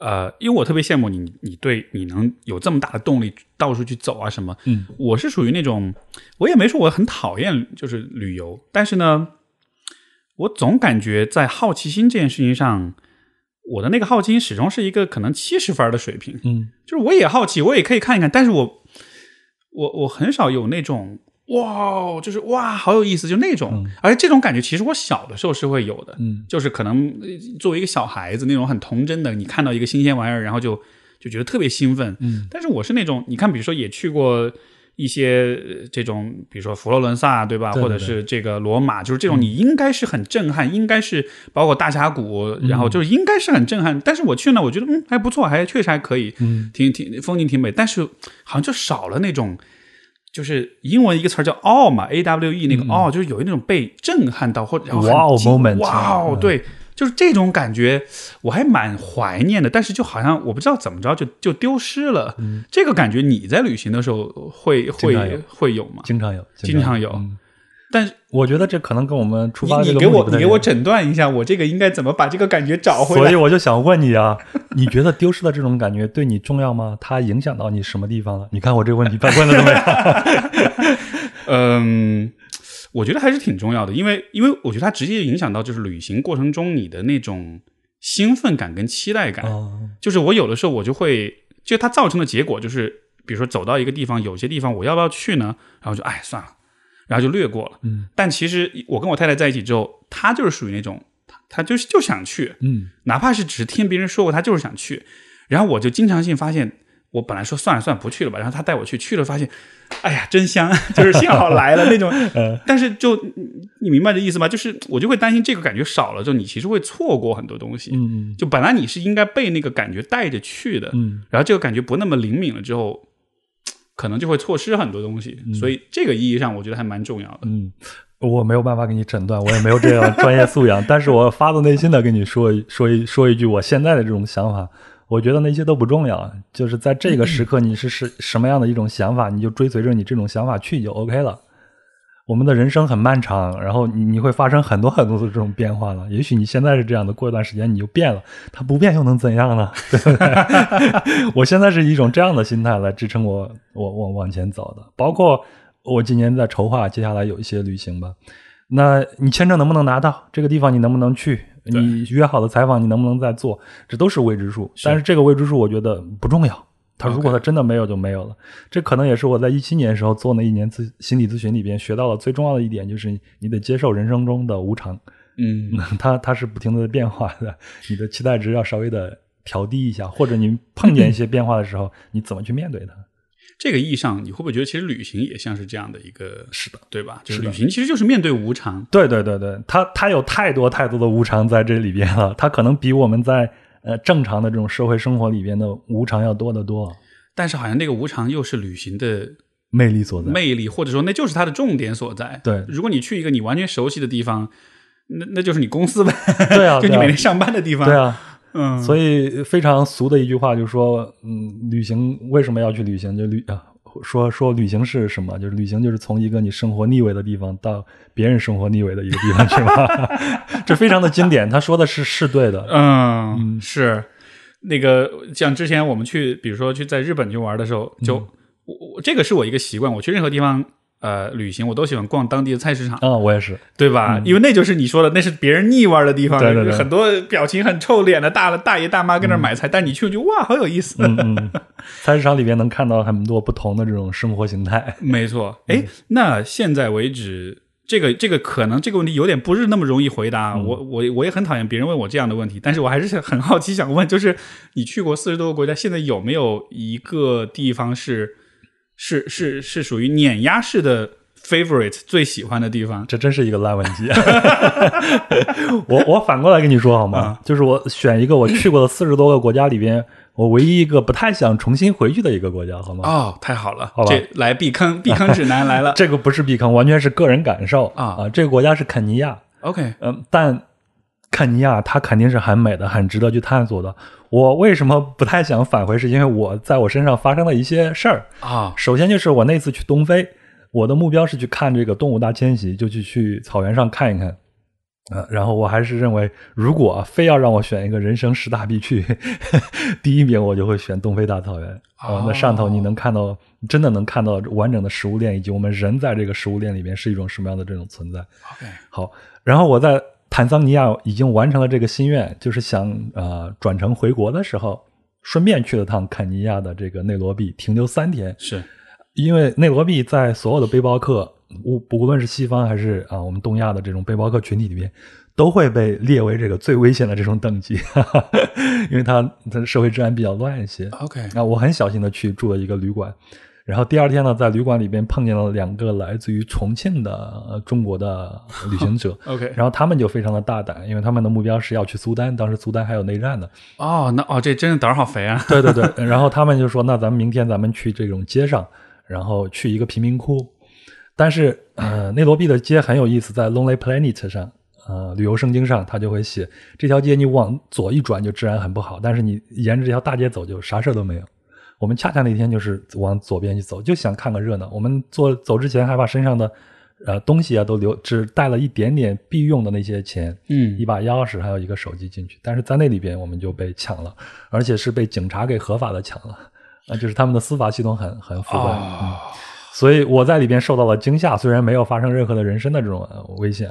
呃，因为我特别羡慕你，你对你能有这么大的动力到处去走啊什么？嗯，我是属于那种，我也没说我很讨厌就是旅游，但是呢，我总感觉在好奇心这件事情上，我的那个好奇心始终是一个可能七十分的水平。嗯，就是我也好奇，我也可以看一看，但是我我我很少有那种。哇，就是哇，好有意思，就那种，而且这种感觉其实我小的时候是会有的，嗯，就是可能作为一个小孩子那种很童真的，你看到一个新鲜玩意儿，然后就就觉得特别兴奋，嗯，但是我是那种，你看，比如说也去过一些这种，比如说佛罗伦萨，对吧？或者是这个罗马，就是这种，你应该是很震撼，应该是包括大峡谷，然后就是应该是很震撼，但是我去呢，我觉得嗯还不错，还确实还可以，嗯，挺挺风景挺美，但是好像就少了那种。就是英文一个词儿叫 “awe” 嘛，A W E 那个 “awe”，就是有一那种被震撼到或者哇哦 moment，哇哦，对，就是这种感觉，我还蛮怀念的。但是就好像我不知道怎么着就就丢失了。这个感觉你在旅行的时候会会会有吗？经常有，经常有。但是我觉得这可能跟我们出发你给我你给我诊断一下，我这个应该怎么把这个感觉找回来？所以我就想问你啊，你觉得丢失的这种感觉对你重要吗？它影响到你什么地方了？你看我这个问题问的怎么样？嗯，我觉得还是挺重要的，因为因为我觉得它直接影响到就是旅行过程中你的那种兴奋感跟期待感。就是我有的时候我就会，就它造成的结果就是，比如说走到一个地方，有些地方我要不要去呢？然后就哎算了。然后就略过了，嗯，但其实我跟我太太在一起之后，她就是属于那种，她她就是就想去，嗯，哪怕是只是听别人说过，她就是想去。然后我就经常性发现，我本来说算了算了不去了吧，然后她带我去，去了发现，哎呀真香，就是幸好来了那种。但是就你明白这意思吗？就是我就会担心这个感觉少了之后，你其实会错过很多东西。嗯，就本来你是应该被那个感觉带着去的，嗯，然后这个感觉不那么灵敏了之后。可能就会错失很多东西，所以这个意义上，我觉得还蛮重要的。嗯，我没有办法给你诊断，我也没有这样专业素养，但是我发自内心的跟你说一 说一说一句我现在的这种想法。我觉得那些都不重要，就是在这个时刻你是是什么样的一种想法，你就追随着你这种想法去就 OK 了。我们的人生很漫长，然后你你会发生很多很多的这种变化了。也许你现在是这样的，过一段时间你就变了，它不变又能怎样呢？我现在是一种这样的心态来支撑我，我我往前走的。包括我今年在筹划接下来有一些旅行吧。那你签证能不能拿到？这个地方你能不能去？你约好的采访你能不能再做？这都是未知数。但是这个未知数我觉得不重要。他如果他真的没有就没有了，这可能也是我在一七年时候做那一年咨心理咨询里边学到了最重要的一点，就是你得接受人生中的无常。嗯，它它是不停的变化的，你的期待值要稍微的调低一下，或者你碰见一些变化的时候，你怎么去面对它？这个意义上，你会不会觉得其实旅行也像是这样的一个？是的，对吧？就是旅行其实就是面对无常。对对对对，它它有太多太多的无常在这里边了，它可能比我们在。呃，正常的这种社会生活里边的无常要多得多，但是好像那个无常又是旅行的魅力所在，魅力或者说那就是它的重点所在。对，如果你去一个你完全熟悉的地方，那那就是你公司呗。对啊，就你每天上班的地方。对啊，嗯。所以非常俗的一句话就是说，嗯，旅行为什么要去旅行？就旅啊，说说旅行是什么？就是旅行就是从一个你生活腻味的地方到别人生活腻味的一个地方是吧。这非常的经典，他说的是是对的。嗯，是。那个像之前我们去，比如说去在日本去玩的时候，就我我这个是我一个习惯，我去任何地方呃旅行，我都喜欢逛当地的菜市场。啊，我也是，对吧？因为那就是你说的，那是别人腻歪的地方，对对对，很多表情很臭脸的大大爷大妈跟那买菜，但你去就哇，好有意思。嗯嗯，菜市场里边能看到很多不同的这种生活形态。没错，哎，那现在为止。这个这个可能这个问题有点不是那么容易回答，我我我也很讨厌别人问我这样的问题，但是我还是很好奇想问，就是你去过四十多个国家，现在有没有一个地方是是是是属于碾压式的 favorite 最喜欢的地方？这真是一个烂问题。我我反过来跟你说好吗？就是我选一个我去过的四十多个国家里边。我唯一一个不太想重新回去的一个国家，好吗？哦，太好了，好吧，这来避坑，避坑指南来了。这个不是避坑，完全是个人感受啊啊！这个国家是肯尼亚，OK，嗯，但肯尼亚它肯定是很美的，很值得去探索的。我为什么不太想返回？是因为我在我身上发生了一些事儿啊。首先就是我那次去东非，我的目标是去看这个动物大迁徙，就去去草原上看一看。呃，然后我还是认为，如果非要让我选一个人生十大必去，第一名我就会选东非大草原。哦，那上头你能看到，真的能看到完整的食物链，以及我们人在这个食物链里面是一种什么样的这种存在。OK，好。然后我在坦桑尼亚已经完成了这个心愿，就是想呃转乘回国的时候，顺便去了趟肯尼亚的这个内罗毕，停留三天。是因为内罗毕在所有的背包客。无不论是西方还是啊，我们东亚的这种背包客群体里面，都会被列为这个最危险的这种等级，哈 哈因为它它社会治安比较乱一些。OK，那我很小心的去住了一个旅馆，然后第二天呢，在旅馆里边碰见了两个来自于重庆的中国的 旅行者。OK，然后他们就非常的大胆，因为他们的目标是要去苏丹，当时苏丹还有内战呢。哦，那哦，这真的胆儿好肥啊！对对对，然后他们就说，那咱们明天咱们去这种街上，然后去一个贫民窟。但是，呃，内罗毕的街很有意思，在 Lonely Planet 上，呃，旅游圣经上，他就会写这条街你往左一转就治安很不好，但是你沿着这条大街走就啥事都没有。我们恰恰那天就是往左边去走，就想看个热闹。我们做走之前还把身上的呃东西啊都留，只带了一点点必用的那些钱，嗯，一把钥匙还有一个手机进去。但是在那里边我们就被抢了，而且是被警察给合法的抢了，啊，就是他们的司法系统很很腐败。嗯所以我在里边受到了惊吓，虽然没有发生任何的人身的这种危险，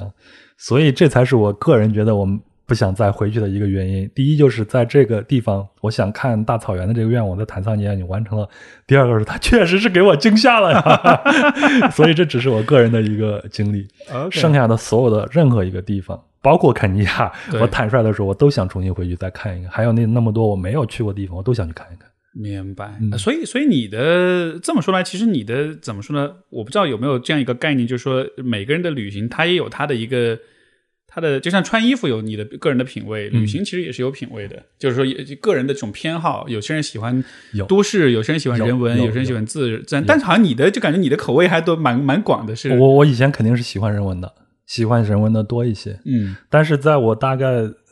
所以这才是我个人觉得我们不想再回去的一个原因。第一就是在这个地方，我想看大草原的这个愿望在坦桑尼亚已经完成了；第二个是它确实是给我惊吓了呀，所以这只是我个人的一个经历。剩下的所有的任何一个地方，包括肯尼亚，我坦率的说，我都想重新回去再看一看。还有那那么多我没有去过地方，我都想去看一看。明白，所以所以你的这么说来，其实你的怎么说呢？我不知道有没有这样一个概念，就是说每个人的旅行，他也有他的一个他的，就像穿衣服有你的个人的品味，旅行其实也是有品味的，就是说个人的这种偏好。有些人喜欢都市，有些人喜欢人文，有些人喜欢自自然。但是好像你的就感觉你的口味还都蛮蛮广的。是我我以前肯定是喜欢人文的，喜欢人文的多一些。嗯，但是在我大概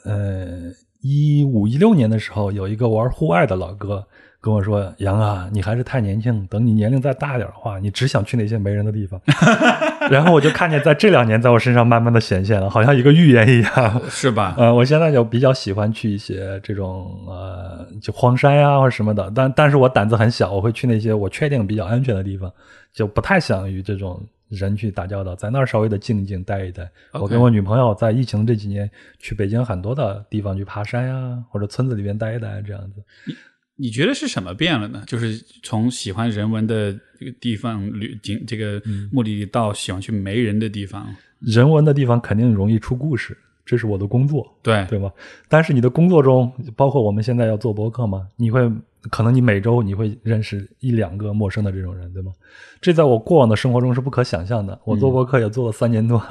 呃一五一六年的时候，有一个玩户外的老哥。跟我说杨啊，你还是太年轻，等你年龄再大点的话，你只想去那些没人的地方。然后我就看见在这两年，在我身上慢慢的显现了，好像一个预言一样，是吧？呃，我现在就比较喜欢去一些这种呃，就荒山呀或者什么的，但但是我胆子很小，我会去那些我确定比较安全的地方，就不太想与这种人去打交道，在那儿稍微的静一静，待一待。我跟我女朋友在疫情这几年去北京很多的地方去爬山呀，或者村子里边待一待这样子。你觉得是什么变了呢？就是从喜欢人文的这个地方旅景这个目的地，到喜欢去没人的地方。人文的地方肯定容易出故事，这是我的工作，对对吗？但是你的工作中，包括我们现在要做博客嘛，你会可能你每周你会认识一两个陌生的这种人，对吗？这在我过往的生活中是不可想象的。我做博客也做了三年多，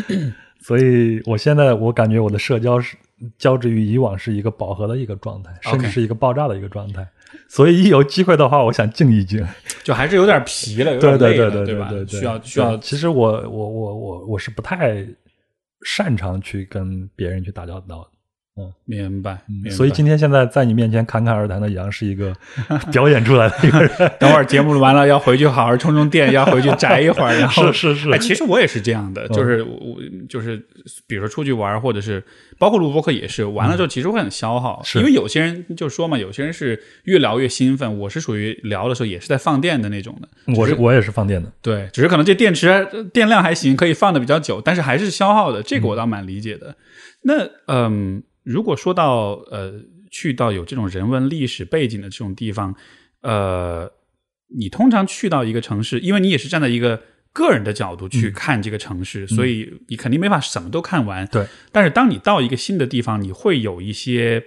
所以我现在我感觉我的社交是。交织于以往是一个饱和的一个状态，甚至是一个爆炸的一个状态。所以一有机会的话，我想静一静，就还是有点疲了，有点累了，对吧？对，需要需要。其实我我我我我是不太擅长去跟别人去打交道。嗯，明白。所以今天现在在你面前侃侃而谈的杨是一个 表演出来的一个人。等会儿节目录完了，要回去好好充充电，要回去宅一会儿。然后是是是。哎，其实我也是这样的，就是我就是，比如说出去玩，或者是包括录播客也是，完了之后其实会很消耗。是因为有些人就说嘛，有些人是越聊越兴奋，我是属于聊的时候也是在放电的那种的。我是我也是放电的。对，只是可能这电池电量还行，可以放的比较久，但是还是消耗的。这个我倒蛮理解的。那嗯。如果说到呃，去到有这种人文历史背景的这种地方，呃，你通常去到一个城市，因为你也是站在一个个人的角度去看这个城市，所以你肯定没法什么都看完。对。但是当你到一个新的地方，你会有一些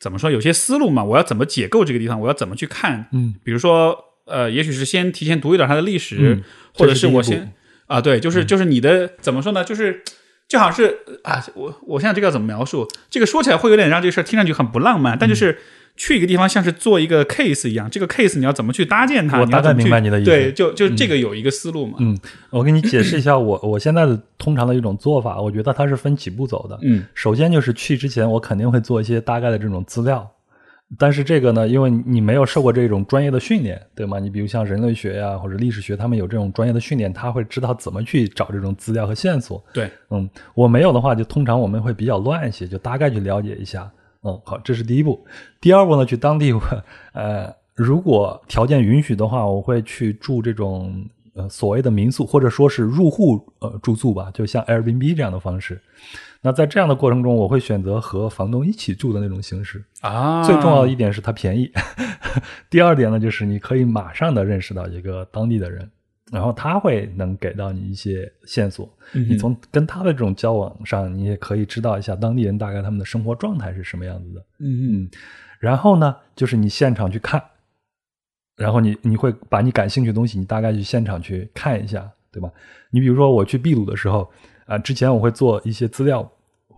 怎么说？有些思路嘛？我要怎么解构这个地方？我要怎么去看？嗯。比如说，呃，也许是先提前读一点它的历史，或者是我先啊，对，就是就是你的怎么说呢？就是。就好像是啊，我我现在这个要怎么描述？这个说起来会有点让这个事儿听上去很不浪漫，但就是去一个地方像是做一个 case 一样，这个 case 你要怎么去搭建它？我大概明白你的意思。对，就就这个有一个思路嘛。嗯，我给你解释一下，我 我现在的通常的一种做法，我觉得它是分几步走的。嗯，首先就是去之前，我肯定会做一些大概的这种资料。但是这个呢，因为你没有受过这种专业的训练，对吗？你比如像人类学呀或者历史学，他们有这种专业的训练，他会知道怎么去找这种资料和线索。对，嗯，我没有的话，就通常我们会比较乱一些，就大概去了解一下。嗯，好，这是第一步。第二步呢，去当地，呃，如果条件允许的话，我会去住这种呃所谓的民宿，或者说是入户呃住宿吧，就像 Airbnb 这样的方式。那在这样的过程中，我会选择和房东一起住的那种形式啊。最重要的一点是它便宜，第二点呢，就是你可以马上的认识到一个当地的人，然后他会能给到你一些线索。你从跟他的这种交往上，你也可以知道一下当地人大概他们的生活状态是什么样子的。嗯嗯。然后呢，就是你现场去看，然后你你会把你感兴趣的东西，你大概去现场去看一下，对吧？你比如说我去秘鲁的时候。啊，之前我会做一些资料，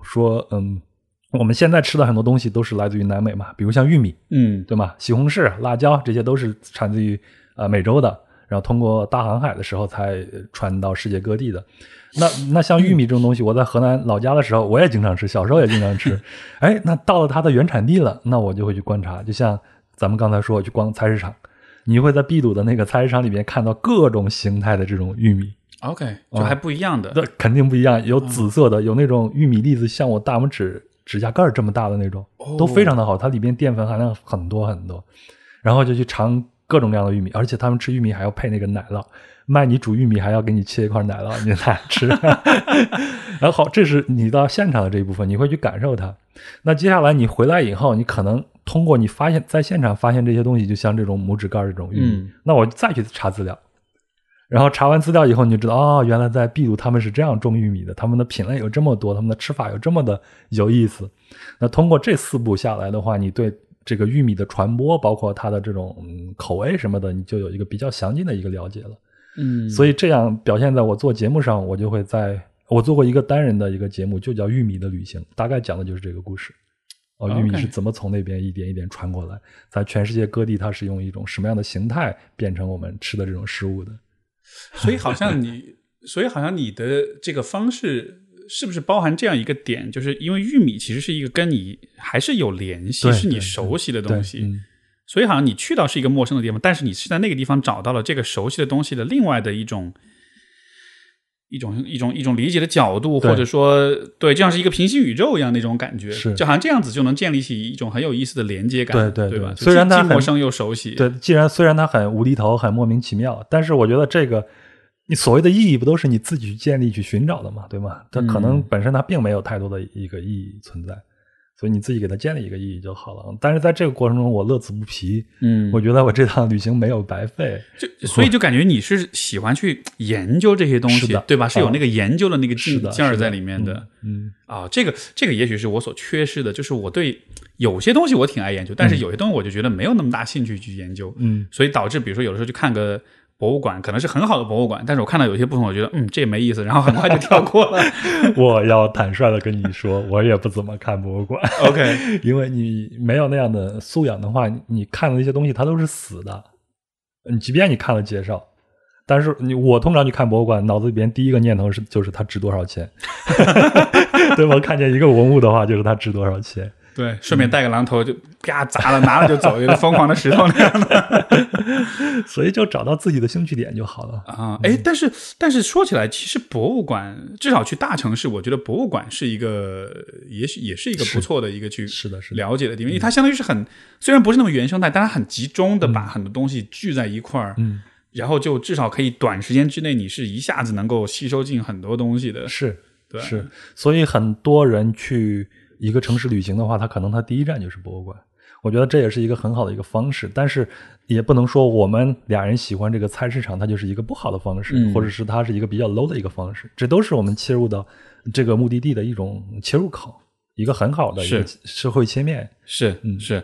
说，嗯，我们现在吃的很多东西都是来自于南美嘛，比如像玉米，嗯，对吗？西红柿、辣椒这些都是产自于呃美洲的，然后通过大航海的时候才传到世界各地的。那那像玉米这种东西，我在河南老家的时候，我也经常吃，小时候也经常吃。哎，那到了它的原产地了，那我就会去观察，就像咱们刚才说，去逛菜市场，你会在秘鲁的那个菜市场里面看到各种形态的这种玉米。OK，就还不一样的，那肯定不一样。有紫色的，有那种玉米粒子像我大拇指指甲盖这么大的那种，都非常的好。它里边淀粉含量很多很多。然后就去尝各种各样的玉米，而且他们吃玉米还要配那个奶酪，卖你煮玉米还要给你切一块奶酪，你来吃。然后好，这是你到现场的这一部分，你会去感受它。那接下来你回来以后，你可能通过你发现，在现场发现这些东西，就像这种拇指盖这种玉米，那我再去查资料。然后查完资料以后，你就知道哦，原来在秘鲁他们是这样种玉米的，他们的品类有这么多，他们的吃法有这么的有意思。那通过这四步下来的话，你对这个玉米的传播，包括它的这种口味什么的，你就有一个比较详尽的一个了解了。嗯，所以这样表现在我做节目上，我就会在我做过一个单人的一个节目，就叫《玉米的旅行》，大概讲的就是这个故事。哦，玉米是怎么从那边一点一点传过来，在全世界各地，它是用一种什么样的形态变成我们吃的这种食物的。所以好像你，所以好像你的这个方式是不是包含这样一个点？就是因为玉米其实是一个跟你还是有联系，是你熟悉的东西，所以好像你去到是一个陌生的地方，但是你是在那个地方找到了这个熟悉的东西的另外的一种。一种一种一种理解的角度，或者说，对，就像是一个平行宇宙一样那种感觉，是，就好像这样子就能建立起一种很有意思的连接感，对对对吧？虽然它陌生又熟悉，对，既然虽然它很无厘头、很莫名其妙，但是我觉得这个你所谓的意义，不都是你自己去建立、去寻找的嘛，对吗？它可能本身它并没有太多的一个意义存在。所以你自己给他建立一个意义就好了。但是在这个过程中，我乐此不疲。嗯，我觉得我这趟旅行没有白费。就所以就感觉你是喜欢去研究这些东西，对吧？是有那个研究的那个劲劲儿在里面的。嗯啊，这个这个也许是我所缺失的，就是我对有些东西我挺爱研究，但是有些东西我就觉得没有那么大兴趣去研究。嗯，所以导致比如说有的时候去看个博物馆可能是很好的博物馆，但是我看到有些部分，我觉得嗯，这也没意思，然后很快就跳过了。我要坦率的跟你说，我也不怎么看博物馆。OK，因为你没有那样的素养的话，你看的那些东西它都是死的。你即便你看了介绍，但是你我通常去看博物馆，脑子里边第一个念头是就是它值多少钱，对吧？看见一个文物的话，就是它值多少钱。对，顺便带个榔头就啪砸了，拿了就走，一个疯狂的石头那样的。所以就找到自己的兴趣点就好了啊。哎，但是但是说起来，其实博物馆至少去大城市，我觉得博物馆是一个，也许也是一个不错的一个去是的是了解的地方，因为它相当于是很虽然不是那么原生态，但它很集中的把很多东西聚在一块儿，嗯，然后就至少可以短时间之内，你是一下子能够吸收进很多东西的。是，对，是，所以很多人去。一个城市旅行的话，他可能他第一站就是博物馆，我觉得这也是一个很好的一个方式。但是也不能说我们俩人喜欢这个菜市场，它就是一个不好的方式，或者是它是一个比较 low 的一个方式。这都是我们切入到这个目的地的一种切入口，一个很好的一个社会切面。是，嗯，是。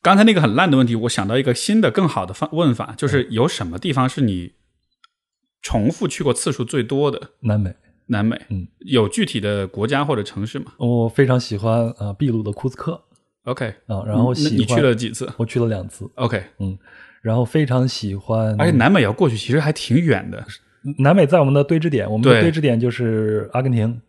刚才那个很烂的问题，我想到一个新的更好的方问法，就是有什么地方是你重复去过次数最多的？南美。南美，嗯，有具体的国家或者城市吗？我非常喜欢呃秘鲁的库斯克，OK 啊，然后喜欢你去了几次？我去了两次，OK，嗯，然后非常喜欢，而且南美要过去其实还挺远的。南美在我们的对峙点，我们的对峙点就是阿根廷。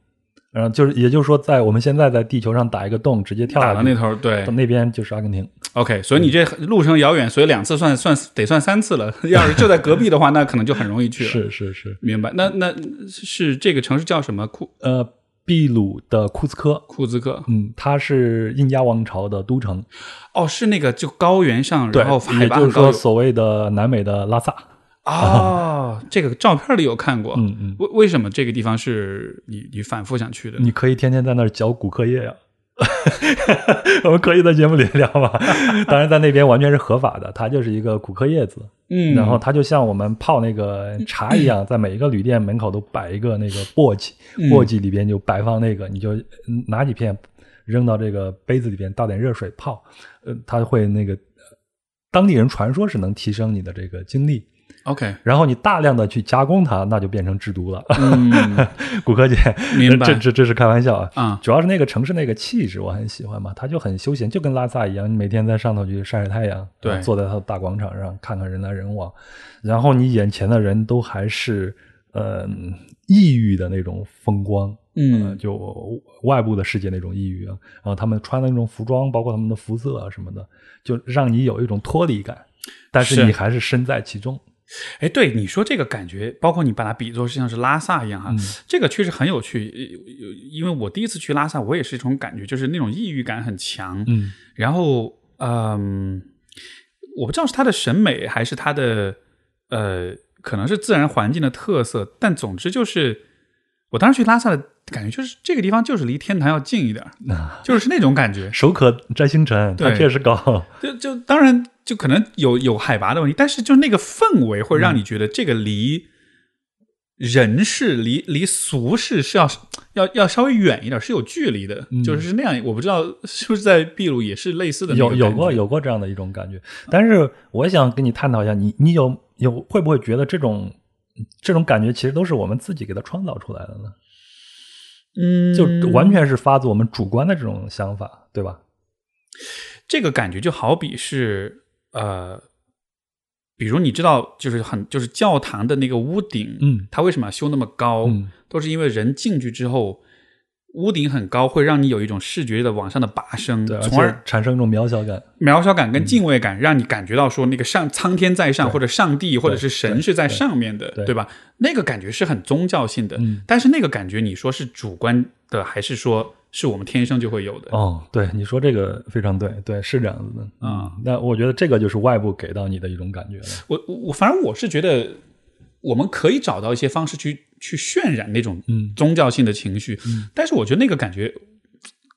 然后就是，也就是说，在我们现在在地球上打一个洞，直接跳到那头，对，那边就是阿根廷。OK，所以你这路程遥远，所以两次算算得算三次了。要是就在隔壁的话，那可能就很容易去了。是是是，明白。那那是这个城市叫什么？库呃，秘鲁的库兹科。库兹科，嗯，它是印加王朝的都城。哦，是那个就高原上，然后海拔就是说所谓的南美的拉萨。哦，这个照片里有看过。嗯嗯，为为什么这个地方是你你反复想去的？你可以天天在那儿嚼骨科叶呀。我们可以在节目里聊吗？当然，在那边完全是合法的，它就是一个骨科叶子。嗯，然后它就像我们泡那个茶一样，在每一个旅店门口都摆一个那个簸箕，簸箕里边就摆放那个，你就拿几片扔到这个杯子里边，倒点热水泡。呃，它会那个当地人传说是能提升你的这个精力。OK，然后你大量的去加工它，那就变成制毒了。嗯，骨科姐，明白？这这这是开玩笑啊。啊，主要是那个城市那个气质我很喜欢嘛，它就很休闲，就跟拉萨一样，你每天在上头去晒晒太阳，对，坐在它的大广场上看看人来人往，然后你眼前的人都还是呃异域的那种风光，嗯，就外部的世界那种抑郁啊，然后他们穿的那种服装，包括他们的肤色啊什么的，就让你有一种脱离感，但是你还是身在其中。哎，对你说这个感觉，包括你把它比作是像是拉萨一样哈，这个确实很有趣。因为我第一次去拉萨，我也是一种感觉，就是那种抑郁感很强。嗯，然后嗯，我不知道是他的审美还是他的呃，可能是自然环境的特色，但总之就是我当时去拉萨的感觉，就是这个地方就是离天堂要近一点，就是那种感觉。手可摘星辰，它确实高。就就当然。就可能有有海拔的问题，但是就那个氛围会让你觉得这个离人世、离离俗世是要 要要稍微远一点，是有距离的，就是那样。我不知道是不是在秘鲁也是类似的，有有过有过这样的一种感觉。但是我想跟你探讨一下，你你有有会不会觉得这种这种感觉其实都是我们自己给它创造出来的呢？嗯，就完全是发自我们主观的这种想法，对吧？这个感觉就好比是。呃，比如你知道，就是很就是教堂的那个屋顶，嗯，它为什么要修那么高？都是因为人进去之后，屋顶很高，会让你有一种视觉的往上的拔升，从而产生一种渺小感、渺小感跟敬畏感，让你感觉到说那个上苍天在上，或者上帝或者是神是在上面的，对吧？那个感觉是很宗教性的，但是那个感觉你说是主观的，还是说？是我们天生就会有的哦，对，你说这个非常对，对，是这样子的啊。那我觉得这个就是外部给到你的一种感觉了。我我我，反正我是觉得，我们可以找到一些方式去去渲染那种宗教性的情绪，但是我觉得那个感觉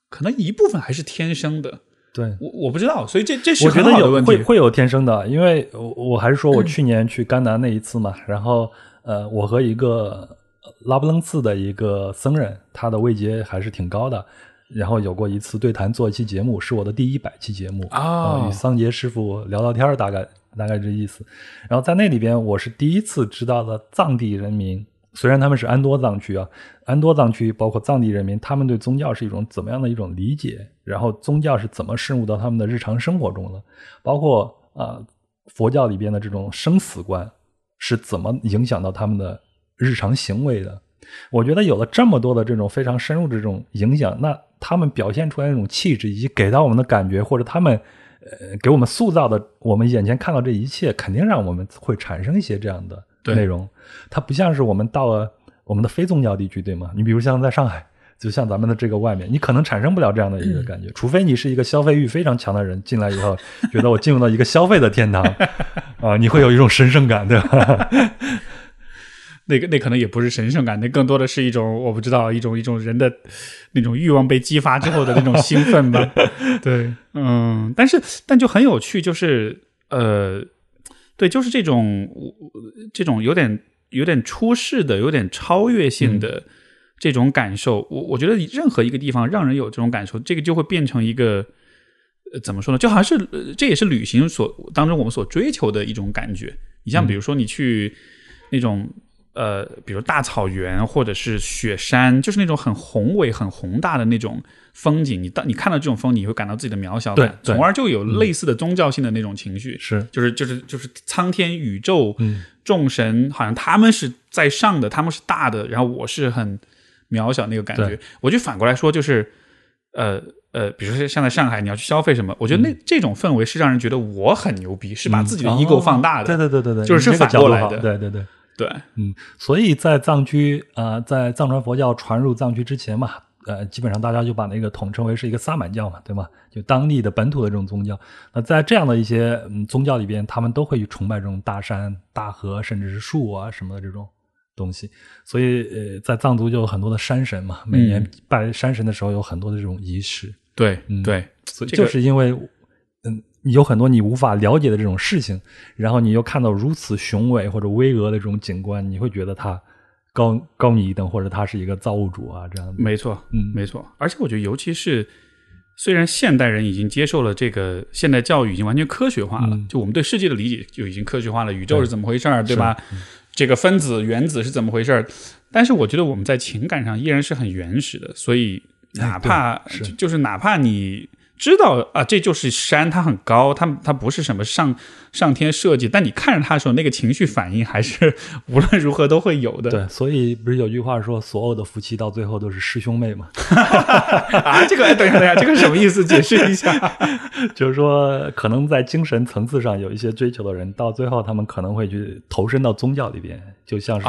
可能一部分还是天生的。对，我我不知道，所以这这是我觉得有会会有天生的，因为我我还是说我去年去甘南那一次嘛，然后呃，我和一个。拉布楞寺的一个僧人，他的位阶还是挺高的。然后有过一次对谈，做一期节目，是我的第一百期节目啊，与桑杰师傅聊聊天大概大概这意思。然后在那里边，我是第一次知道了藏地人民，虽然他们是安多藏区啊，安多藏区包括藏地人民，他们对宗教是一种怎么样的一种理解，然后宗教是怎么渗入到他们的日常生活中的，包括啊佛教里边的这种生死观是怎么影响到他们的日常行为的。我觉得有了这么多的这种非常深入的这种影响，那他们表现出来那种气质，以及给到我们的感觉，或者他们呃给我们塑造的，我们眼前看到这一切，肯定让我们会产生一些这样的内容。它不像是我们到了我们的非宗教地区，对吗？你比如像在上海，就像咱们的这个外面，你可能产生不了这样的一个感觉，除非你是一个消费欲非常强的人，进来以后觉得我进入到一个消费的天堂 啊，你会有一种神圣感，对吧？那个那可能也不是神圣感，那更多的是一种我不知道一种一种人的那种欲望被激发之后的那种兴奋吧。对，嗯，但是但就很有趣，就是呃，对，就是这种这种有点有点出世的、有点超越性的这种感受。我我觉得任何一个地方让人有这种感受，这个就会变成一个呃怎么说呢？就好像是这也是旅行所当中我们所追求的一种感觉。你像比如说你去那种。呃，比如大草原或者是雪山，就是那种很宏伟、很宏大的那种风景。你到你看到这种风景，你会感到自己的渺小感，从而就有类似的宗教性的那种情绪。是，就是就是就是苍天宇宙众神，好像他们是在上的，他们是大的，然后我是很渺小那个感觉。我就反过来说，就是呃呃，比如说像在上海，你要去消费什么，我觉得那这种氛围是让人觉得我很牛逼，是把自己的 ego 放大的。对对对对对，就是是反过来的。对对对。对，嗯，所以在藏区，呃，在藏传佛教传入藏区之前嘛，呃，基本上大家就把那个统称为是一个萨满教嘛，对吗？就当地的本土的这种宗教。那在这样的一些嗯宗教里边，他们都会去崇拜这种大山、大河，甚至是树啊什么的这种东西。所以，呃，在藏族就有很多的山神嘛，每年拜山神的时候有很多的这种仪式。对，嗯对，所以就是因为，嗯。有很多你无法了解的这种事情，然后你又看到如此雄伟或者巍峨的这种景观，你会觉得它高高你一等，或者它是一个造物主啊，这样。没错，嗯，没错。而且我觉得，尤其是虽然现代人已经接受了这个现代教育，已经完全科学化了，就我们对世界的理解就已经科学化了，宇宙是怎么回事儿，对吧？这个分子、原子是怎么回事儿？但是我觉得我们在情感上依然是很原始的，所以哪怕就是哪怕你。知道啊，这就是山，它很高，它它不是什么上上天设计，但你看着它的时候，那个情绪反应还是无论如何都会有的。对，所以不是有句话说，所有的夫妻到最后都是师兄妹吗？啊，这个等一下，等一下，这个什么意思？解释一下。就是说，可能在精神层次上有一些追求的人，到最后他们可能会去投身到宗教里边，就像是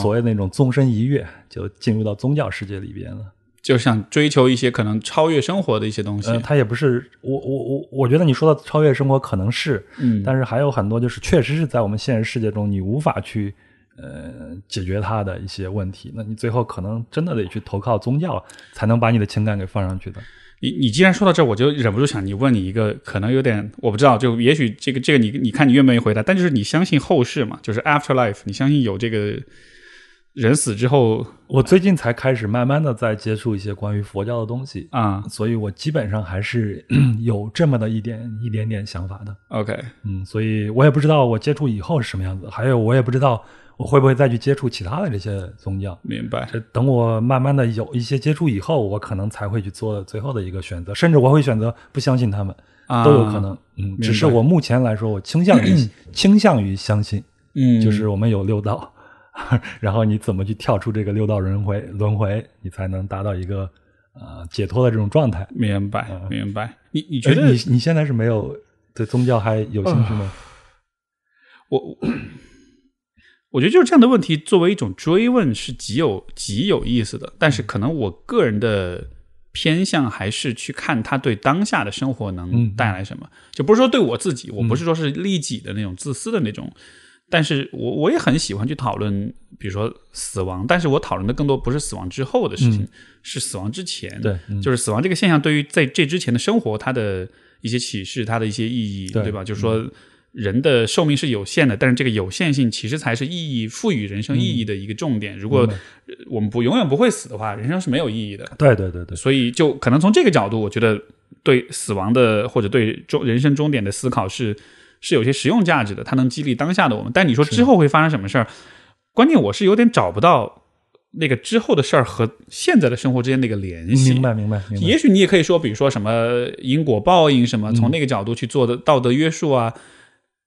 所谓那种纵身一跃，就进入到宗教世界里边了。就想追求一些可能超越生活的一些东西。嗯，他也不是我我我，我觉得你说的超越生活可能是，嗯，但是还有很多就是确实是在我们现实世界中你无法去呃解决它的一些问题。那你最后可能真的得去投靠宗教，才能把你的情感给放上去的。你你既然说到这，我就忍不住想你问你一个可能有点我不知道，就也许这个这个你你看你愿不愿意回答？但就是你相信后世嘛？就是 afterlife，你相信有这个？人死之后，我最近才开始慢慢的在接触一些关于佛教的东西啊，所以我基本上还是 有这么的一点一点点想法的。OK，嗯，所以我也不知道我接触以后是什么样子，还有我也不知道我会不会再去接触其他的这些宗教。明白。这等我慢慢的有一些接触以后，我可能才会去做最后的一个选择，甚至我会选择不相信他们，都有可能。嗯，只是我目前来说，我倾向于 倾向于相信，嗯，就是我们有六道。然后你怎么去跳出这个六道轮回？轮回你才能达到一个呃解脱的这种状态。明白，明白。你你觉得你你现在是没有对宗教还有兴趣吗？我 我觉得就是这样的问题，作为一种追问是极有极有意思的。但是可能我个人的偏向还是去看他对当下的生活能带来什么，就不是说对我自己，我不是说是利己的那种自私的那种。但是我我也很喜欢去讨论，比如说死亡，但是我讨论的更多不是死亡之后的事情，是死亡之前。对，就是死亡这个现象对于在这之前的生活，它的一些启示，它的一些意义，对吧？就是说人的寿命是有限的，但是这个有限性其实才是意义赋予人生意义的一个重点。如果我们不永远不会死的话，人生是没有意义的。对对对对，所以就可能从这个角度，我觉得对死亡的或者对终人生终点的思考是。是有些实用价值的，它能激励当下的我们。但你说之后会发生什么事儿？关键我是有点找不到那个之后的事儿和现在的生活之间那个联系。明白，明白，明白。也许你也可以说，比如说什么因果报应什么，从那个角度去做的道德约束啊。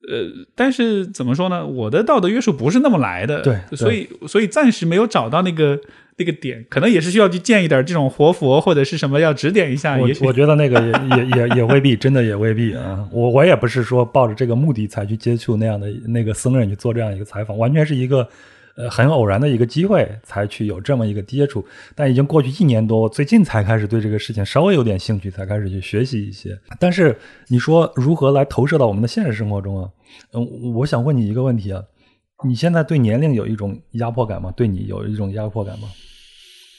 呃，但是怎么说呢？我的道德约束不是那么来的，对，所以所以暂时没有找到那个那个点，可能也是需要去见一点这种活佛或者是什么要指点一下。我我觉得那个也 也也也未必，真的也未必啊。我我也不是说抱着这个目的才去接触那样的那个僧人去做这样一个采访，完全是一个。呃，很偶然的一个机会才去有这么一个接触，但已经过去一年多，我最近才开始对这个事情稍微有点兴趣，才开始去学习一些。但是你说如何来投射到我们的现实生活中啊？嗯，我想问你一个问题啊，你现在对年龄有一种压迫感吗？对你有一种压迫感吗？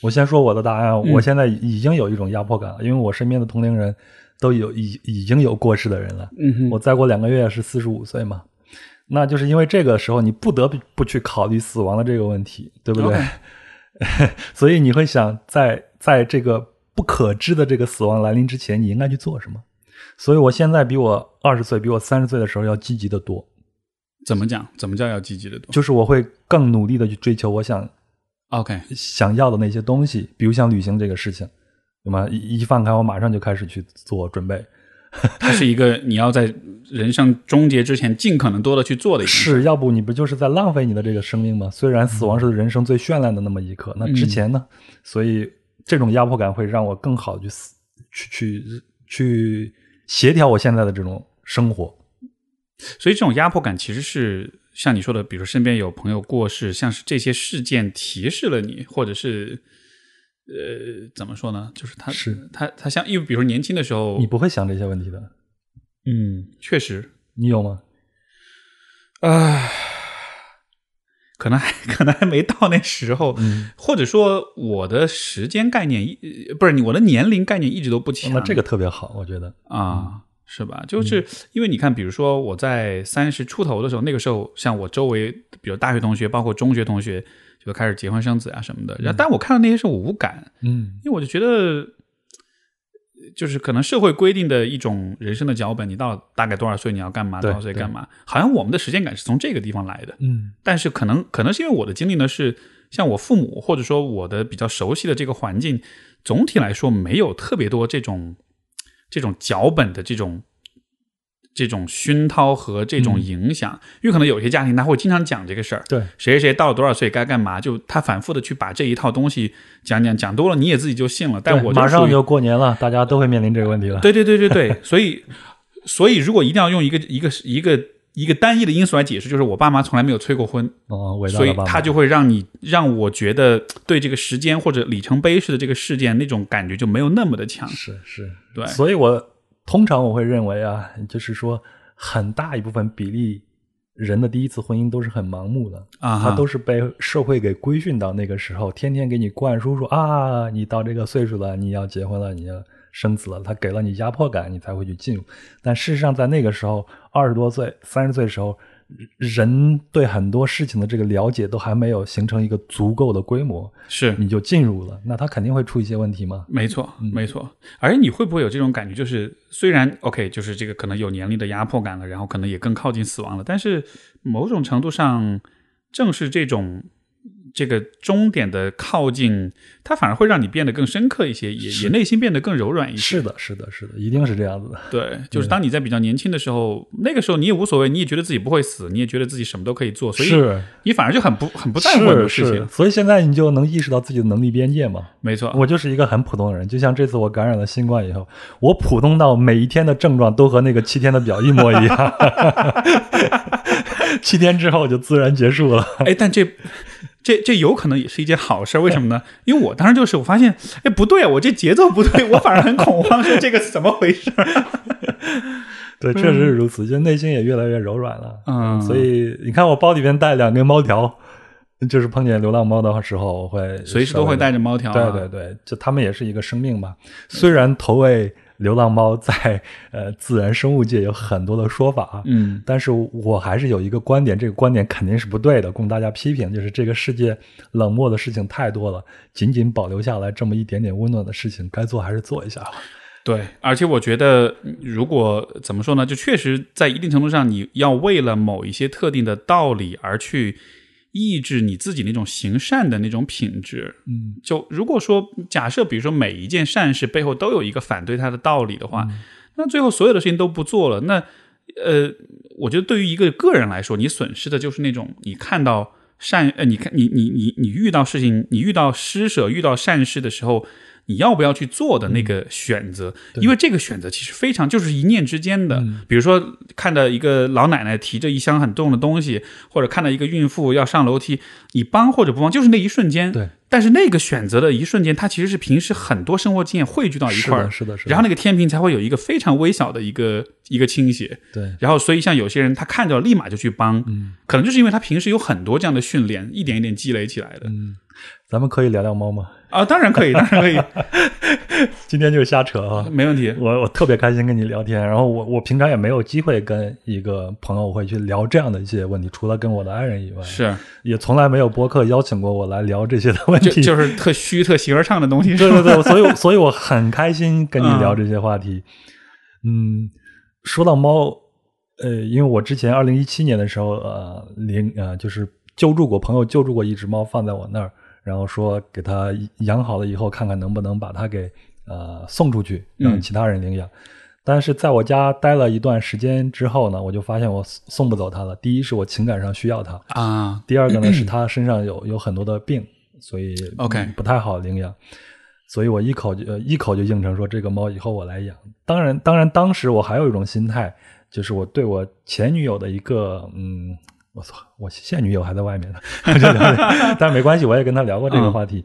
我先说我的答案，我现在已经有一种压迫感了，因为我身边的同龄人都有已已经有过世的人了。嗯我再过两个月是四十五岁嘛。那就是因为这个时候你不得不去考虑死亡的这个问题，对不对？所以你会想，在在这个不可知的这个死亡来临之前，你应该去做什么？所以我现在比我二十岁、比我三十岁的时候要积极的多。怎么讲？怎么叫要积极的多？就是我会更努力的去追求我想，OK，想要的那些东西，比如像旅行这个事情，那么？一一放开，我马上就开始去做准备。它是一个你要在人生终结之前尽可能多的去做的一件事，是要不你不就是在浪费你的这个生命吗？虽然死亡是人生最绚烂的那么一刻，那之前呢？所以这种压迫感会让我更好去死去去去协调我现在的这种生活。所以这种压迫感其实是像你说的，比如身边有朋友过世，像是这些事件提示了你，或者是。呃，怎么说呢？就是他，是他，他像，因为比如说年轻的时候，你不会想这些问题的。嗯，确实，你有吗？啊，可能还可能还没到那时候，或者说我的时间概念一不是你，我的年龄概念一直都不强。那这个特别好，我觉得啊，是吧？就是因为你看，比如说我在三十出头的时候，那个时候，像我周围，比如大学同学，包括中学同学。就开始结婚生子啊什么的，然后但我看到那些是我无感，嗯，因为我就觉得，就是可能社会规定的一种人生的脚本，你到大概多少岁你要干嘛，多少岁干嘛，好像我们的时间感是从这个地方来的，嗯，但是可能可能是因为我的经历呢是像我父母或者说我的比较熟悉的这个环境，总体来说没有特别多这种这种脚本的这种。这种熏陶和这种影响，因为可能有些家庭他会经常讲这个事儿，对，谁谁谁到了多少岁该干嘛，就他反复的去把这一套东西讲讲讲多了，你也自己就信了。但我马上就过年了，大家都会面临这个问题了。对对对对对，所以 所以如果一定要用一个一个一个一个单一的因素来解释，就是我爸妈从来没有催过婚，哦，所以他就会让你让我觉得对这个时间或者里程碑式的这个事件那种感觉就没有那么的强。是是，对，所以我。通常我会认为啊，就是说很大一部分比例人的第一次婚姻都是很盲目的啊，他都是被社会给规训到那个时候，天天给你灌输说啊，你到这个岁数了，你要结婚了，你要生子了，他给了你压迫感，你才会去进入。但事实上，在那个时候，二十多岁、三十岁的时候。人对很多事情的这个了解都还没有形成一个足够的规模，是你就进入了，那他肯定会出一些问题吗？没错，没错。而你会不会有这种感觉？就是虽然 OK，就是这个可能有年龄的压迫感了，然后可能也更靠近死亡了，但是某种程度上，正是这种。这个终点的靠近，它反而会让你变得更深刻一些，也也内心变得更柔软一些。是的，是的，是的，一定是这样子的。对，就是当你在比较年轻的时候，那个时候你也无所谓，你也觉得自己不会死，你也觉得自己什么都可以做，所以你反而就很不很不在乎很多事情。所以现在你就能意识到自己的能力边界嘛？没错，我就是一个很普通的人，就像这次我感染了新冠以后，我普通到每一天的症状都和那个七天的表一模一样，七天之后就自然结束了。哎，但这。这这有可能也是一件好事，为什么呢？因为我当时就是我发现，哎，不对啊，我这节奏不对，我反而很恐慌，说这个怎么回事？对，确实是如此，就内心也越来越柔软了。嗯，所以你看，我包里边带两根猫条，就是碰见流浪猫的时候，我会随时都会带着猫条。对对对，就他们也是一个生命嘛，虽然投喂。流浪猫在呃自然生物界有很多的说法，嗯，但是我还是有一个观点，这个观点肯定是不对的，供大家批评，就是这个世界冷漠的事情太多了，仅仅保留下来这么一点点温暖的事情，该做还是做一下吧。对，而且我觉得，如果怎么说呢，就确实在一定程度上，你要为了某一些特定的道理而去抑制你自己那种行善的那种品质。嗯，就如果说假设，比如说每一件善事背后都有一个反对它的道理的话，那最后所有的事情都不做了，那呃，我觉得对于一个个人来说，你损失的就是那种你看到善，呃，你看你你你你遇到事情，你遇到施舍、遇到善事的时候。你要不要去做的那个选择？因为这个选择其实非常就是一念之间的。比如说，看到一个老奶奶提着一箱很重的东西，或者看到一个孕妇要上楼梯，你帮或者不帮，就是那一瞬间。对。但是那个选择的一瞬间，它其实是平时很多生活经验汇聚到一块儿，是的，是的。然后那个天平才会有一个非常微小的一个一个倾斜。对。然后，所以像有些人，他看到立马就去帮，嗯，可能就是因为他平时有很多这样的训练，一点一点积累起来的。嗯。咱们可以聊聊猫吗？啊，当然可以，当然可以。今天就瞎扯啊，没问题。我我特别开心跟你聊天，然后我我平常也没有机会跟一个朋友会去聊这样的一些问题，除了跟我的爱人以外，是也从来没有播客邀请过我来聊这些的问题，就是特虚、特形而上的东西。对对对，所以所以我很开心跟你聊这些话题。嗯，说到猫，呃，因为我之前二零一七年的时候，呃，领呃就是救助过朋友救助过一只猫放在我那儿。然后说给他养好了以后，看看能不能把它给呃送出去，让其他人领养。但是在我家待了一段时间之后呢，我就发现我送不走它了。第一是我情感上需要它啊，第二个呢是 它身上有有很多的病，所以 OK 不太好领养。所以我一口就一口就应承说这个猫以后我来养。当然，当然当时我还有一种心态，就是我对我前女友的一个嗯。我操！我现女友还在外面呢，但是没关系，我也跟他聊过这个话题，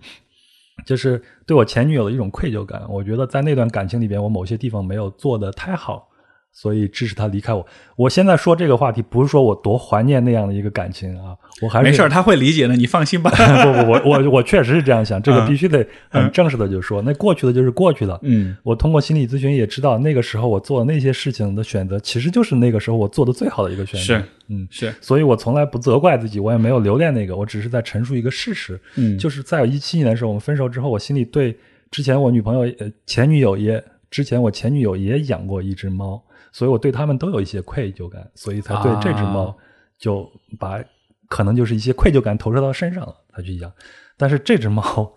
就是对我前女友的一种愧疚感。我觉得在那段感情里边，我某些地方没有做的太好。所以支持他离开我。我现在说这个话题，不是说我多怀念那样的一个感情啊，我还是没事他会理解的，你放心吧。不不，我我我确实是这样想，这个必须得很正式的就说，那过去的就是过去的。嗯，我通过心理咨询也知道，那个时候我做的那些事情的选择，其实就是那个时候我做的最好的一个选择。是，嗯，是。所以我从来不责怪自己，我也没有留恋那个，我只是在陈述一个事实。嗯，就是在一七年的时候，我们分手之后，我心里对之前我女朋友呃前女友也之前我前女友也养过一只猫。所以我对他们都有一些愧疚感，所以才对这只猫就把可能就是一些愧疚感投射到身上了，才去养。但是这只猫，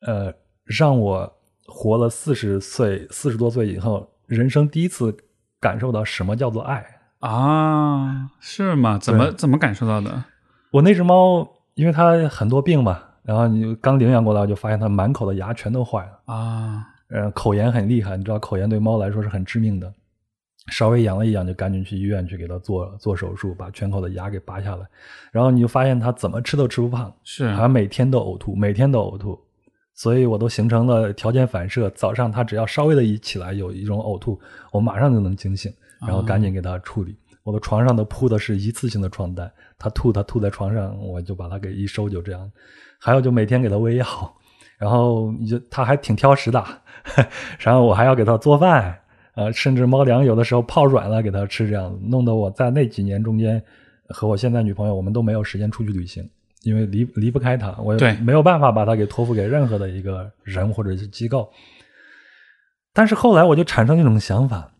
呃，让我活了四十岁、四十多岁以后，人生第一次感受到什么叫做爱啊？是吗？怎么怎么感受到的？我那只猫，因为它很多病嘛，然后你刚领养过来，就发现它满口的牙全都坏了啊，呃，口炎很厉害，你知道口炎对猫来说是很致命的。稍微痒了一痒，就赶紧去医院去给他做做手术，把全口的牙给拔下来。然后你就发现他怎么吃都吃不胖，是他每天都呕吐，每天都呕吐。所以我都形成了条件反射，早上他只要稍微的一起来有一种呕吐，我马上就能惊醒，然后赶紧给他处理。我的床上都铺的是一次性的床单，他吐他吐在床上，我就把他给一收，就这样。还有就每天给他喂药，然后你就他还挺挑食的，然后我还要给他做饭。呃，甚至猫粮有的时候泡软了给它吃，这样弄得我在那几年中间和我现在女朋友，我们都没有时间出去旅行，因为离离不开它，我也没有办法把它给托付给任何的一个人或者是机构。但是后来我就产生一种想法：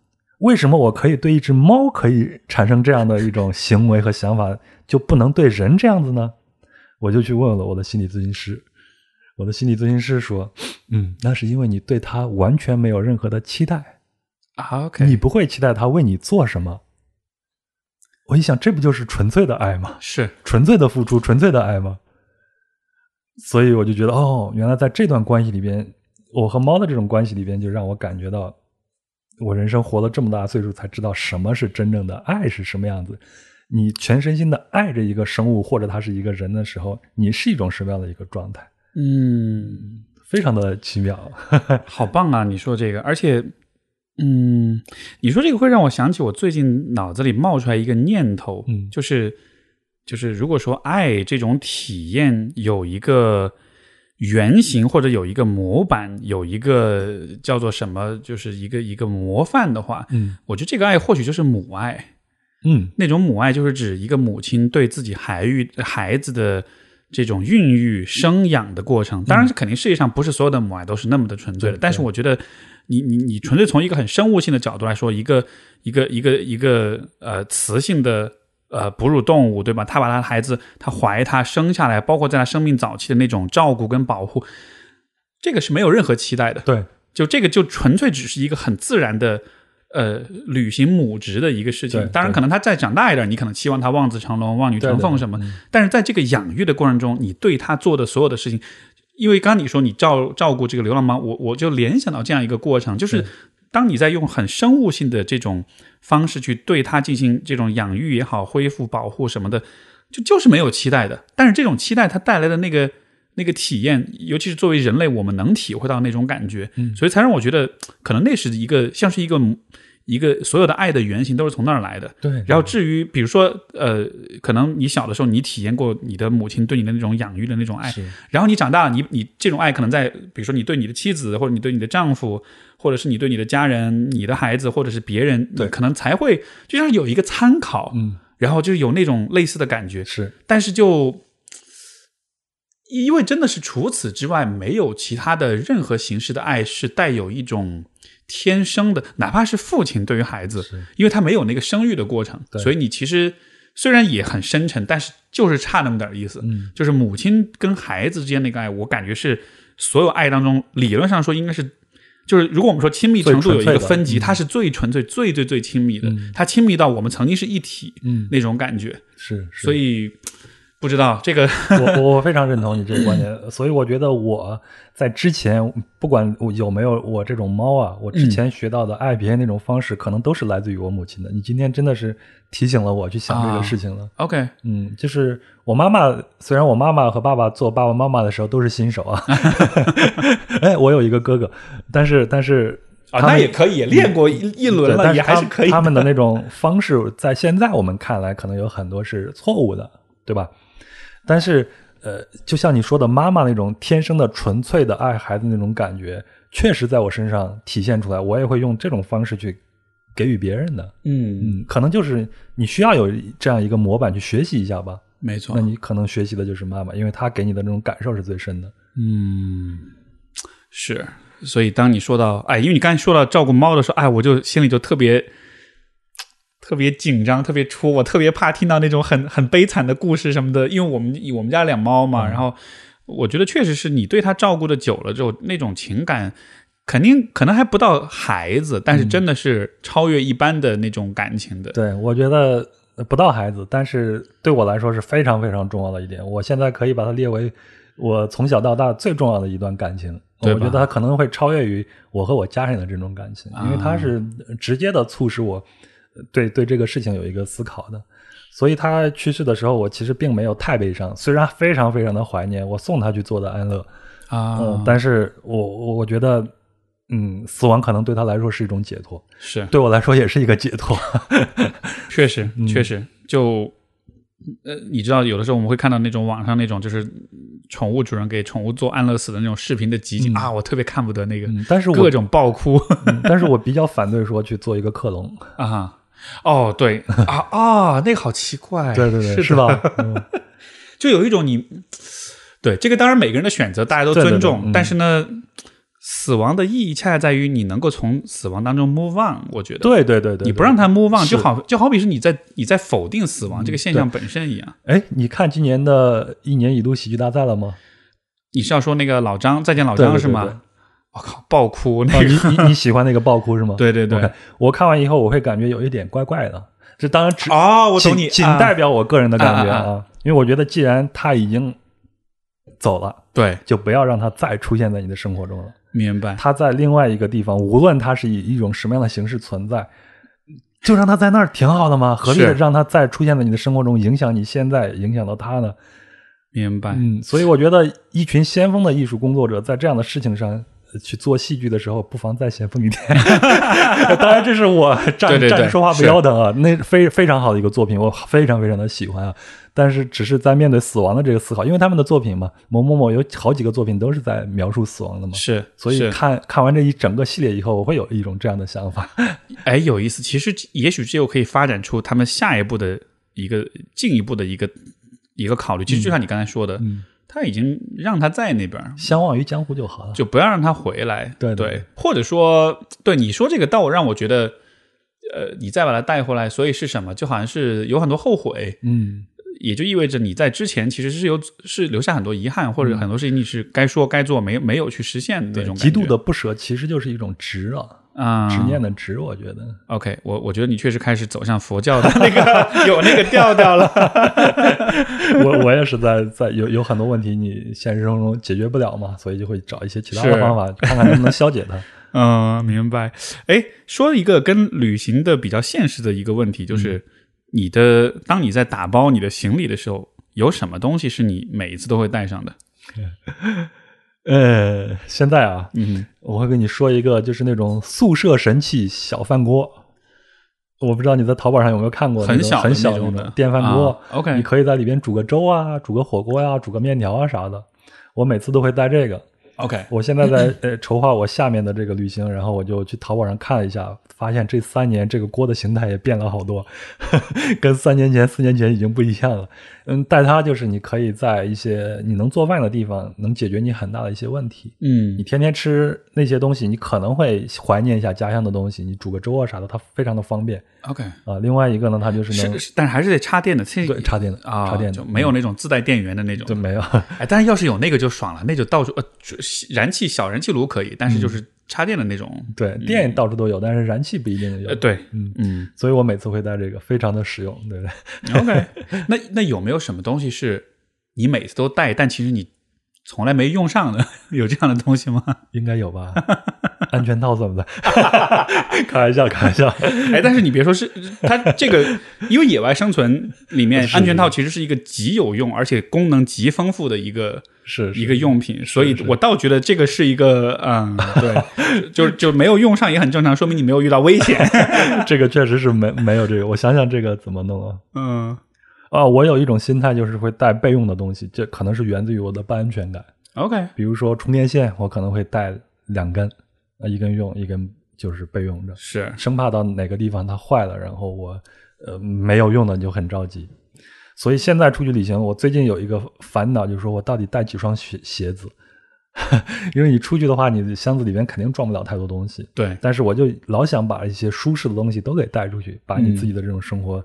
为什么我可以对一只猫可以产生这样的一种行为和想法，就不能对人这样子呢？我就去问了我的心理咨询师，我的心理咨询师说：“嗯，那是因为你对它完全没有任何的期待。” OK，你不会期待他为你做什么？我一想，这不就是纯粹的爱吗？是纯粹的付出，纯粹的爱吗？所以我就觉得，哦，原来在这段关系里边，我和猫的这种关系里边，就让我感觉到，我人生活了这么大岁数，才知道什么是真正的爱是什么样子。你全身心的爱着一个生物，或者他是一个人的时候，你是一种什么样的一个状态？嗯，非常的奇妙，好棒啊！你说这个，而且。嗯，你说这个会让我想起我最近脑子里冒出来一个念头，嗯，就是就是如果说爱这种体验有一个原型或者有一个模板，有一个叫做什么，就是一个一个模范的话，嗯，我觉得这个爱或许就是母爱，嗯，那种母爱就是指一个母亲对自己孩育孩子的这种孕育生养的过程。当然是，肯定世界上不是所有的母爱都是那么的纯粹的。但是，我觉得你你你纯粹从一个很生物性的角度来说，一个一个一个一个呃雌性的呃哺乳动物，对吧？它把它的孩子，它怀它生下来，包括在它生命早期的那种照顾跟保护，这个是没有任何期待的。对，就这个就纯粹只是一个很自然的。呃，履行母职的一个事情，当然可能他再长大一点，你可能期望他望子成龙、望女成凤什么。但是在这个养育的过程中，你对他做的所有的事情，因为刚刚你说你照照顾这个流浪猫，我我就联想到这样一个过程，就是当你在用很生物性的这种方式去对它进行这种养育也好、恢复、保护什么的，就就是没有期待的。但是这种期待它带来的那个。那个体验，尤其是作为人类，我们能体会到那种感觉，所以才让我觉得，可能那是一个像是一个一个所有的爱的原型都是从那儿来的。对。然后至于比如说，呃，可能你小的时候你体验过你的母亲对你的那种养育的那种爱，然后你长大了，你你这种爱可能在比如说你对你的妻子，或者你对你的丈夫，或者是你对你的家人、你的孩子，或者是别人，对，可能才会就像有一个参考，嗯，然后就有那种类似的感觉。是，但是就。因为真的是除此之外没有其他的任何形式的爱是带有一种天生的，哪怕是父亲对于孩子，因为他没有那个生育的过程，所以你其实虽然也很深沉，但是就是差那么点意思。嗯，就是母亲跟孩子之间那个爱，我感觉是所有爱当中理论上说应该是，就是如果我们说亲密程度有一个分级，它是最纯粹、最最最亲密的，它亲密到我们曾经是一体，嗯，那种感觉是，所以。不知道这个，我我非常认同你这个观点，所以我觉得我在之前不管有没有我这种猫啊，我之前学到的爱别人那种方式，可能都是来自于我母亲的。你今天真的是提醒了我去想这个事情了。OK，嗯，就是我妈妈，虽然我妈妈和爸爸做爸爸妈妈的时候都是新手啊，哎，我有一个哥哥，但是但是啊，那也可以练过一一轮了，也还是可以。他们的那种方式，在现在我们看来，可能有很多是错误的，对吧？但是，呃，就像你说的，妈妈那种天生的纯粹的爱孩子那种感觉，确实在我身上体现出来。我也会用这种方式去给予别人的。嗯嗯，可能就是你需要有这样一个模板去学习一下吧。没错，那你可能学习的就是妈妈，因为她给你的那种感受是最深的。嗯，是。所以当你说到，哎，因为你刚才说到照顾猫的时候，哎，我就心里就特别。特别紧张，特别戳，我特别怕听到那种很很悲惨的故事什么的，因为我们我们家养猫嘛，然后我觉得确实是你对它照顾的久了之后，那种情感肯定可能还不到孩子，但是真的是超越一般的那种感情的。对，我觉得不到孩子，但是对我来说是非常非常重要的一点。我现在可以把它列为我从小到大最重要的一段感情。我觉得它可能会超越于我和我家人的这种感情，因为它是直接的促使我。对对，这个事情有一个思考的，所以他去世的时候，我其实并没有太悲伤，虽然非常非常的怀念我送他去做的安乐啊，但是我我我觉得，嗯，死亡可能对他来说是一种解脱，是。对我来说也是一个解脱，确实确实，就呃，你知道，有的时候我们会看到那种网上那种就是宠物主人给宠物做安乐死的那种视频的集锦啊，我特别看不得那个，但是各种爆哭，但是我比较反对说去做一个克隆啊。哦，对啊 啊，那个好奇怪，对对对，是吧？就有一种你，对这个当然每个人的选择大家都尊重，但是呢，死亡的意义恰恰在于你能够从死亡当中 move on。我觉得，对对对对，你不让他 move on，就好就好比是你在你在否定死亡这个现象本身一样。哎，你看今年的一年一度喜剧大赛了吗？你是要说那个老张再见老张是吗？我靠，爆哭！那个你你你喜欢那个爆哭是吗？对 对对，我看完以后我会感觉有一点怪怪的。这当然只啊，我懂你，仅代表我个人的感觉啊。因为我觉得既然他已经走了，对，就不要让他再出现在你的生活中了。明白？他在另外一个地方，无论他是以一种什么样的形式存在，就让他在那儿挺好的嘛。何必让他再出现在你的生活中，影响你现在，影响到他呢？明白？嗯，所以我觉得一群先锋的艺术工作者在这样的事情上。去做戏剧的时候，不妨再先锋一点。当然，这是我站站说话不腰疼啊。那非非常好的一个作品，我 非常非常的喜欢啊。但是，只是在面对死亡的这个思考，因为他们的作品嘛，某某某有好几个作品都是在描述死亡的嘛。是，所以看看完这一整个系列以后，我会有一种这样的想法。哎，有意思。其实，也许这又可以发展出他们下一步的一个进一步的一个一个考虑。其实就像你刚才说的，他已经让他在那边，相忘于江湖就好了，就不要让他回来。对对，或者说，对你说这个道让我觉得，呃，你再把他带回来，所以是什么？就好像是有很多后悔。嗯。也就意味着你在之前其实是有是留下很多遗憾，或者很多事情你是该说该做没没有去实现的那种极度的不舍，其实就是一种执啊啊执念的执，我觉得。OK，我我觉得你确实开始走向佛教的 那个 有那个调调了。我我也是在在有有很多问题你现实生活中解决不了嘛，所以就会找一些其他的方法，看看能不能消解它。嗯，明白。哎，说一个跟旅行的比较现实的一个问题，就是。你的当你在打包你的行李的时候，有什么东西是你每一次都会带上的？呃，现在啊，嗯，我会跟你说一个，就是那种宿舍神器小饭锅。我不知道你在淘宝上有没有看过，很小很小种的电饭锅。OK，你可以在里边煮个粥啊，煮个火锅呀，煮个面条啊啥的。我每次都会带这个。OK，我现在在呃筹划我下面的这个旅行，然后我就去淘宝上看了一下。发现这三年这个锅的形态也变了好多，跟三年前、四年前已经不一样了。嗯，带它就是你可以在一些你能做饭的地方，能解决你很大的一些问题。嗯，你天天吃那些东西，你可能会怀念一下家乡的东西。你煮个粥啊啥的，它非常的方便。OK 啊，另外一个呢，它就是能，但是还是得插电的。对，插电的啊，插电就没有那种自带电源的那种，就没有。哎，但是要是有那个就爽了，那就到处呃，燃气小燃气炉可以，但是就是。插电的那种，对，电到处都有，但是燃气不一定有。对，嗯嗯，所以我每次会带这个，非常的实用，对不对？OK，那那有没有什么东西是你每次都带，但其实你从来没用上的？有这样的东西吗？应该有吧。安全套什么的？开玩笑，开玩笑。哎，但是你别说，是它这个，因为野外生存里面，安全套其实是一个极有用，而且功能极丰富的一个，是一个用品。所以我倒觉得这个是一个，嗯，对，就就没有用上也很正常，说明你没有遇到危险。这个确实是没没有这个。我想想这个怎么弄啊？嗯，啊，我有一种心态，就是会带备用的东西，这可能是源自于我的不安全感。OK，比如说充电线，我可能会带两根。啊，一根用，一根就是备用着，是生怕到哪个地方它坏了，然后我呃没有用的就很着急。所以现在出去旅行，我最近有一个烦恼，就是说我到底带几双鞋鞋子？因为你出去的话，你的箱子里面肯定装不了太多东西。对，但是我就老想把一些舒适的东西都给带出去，把你自己的这种生活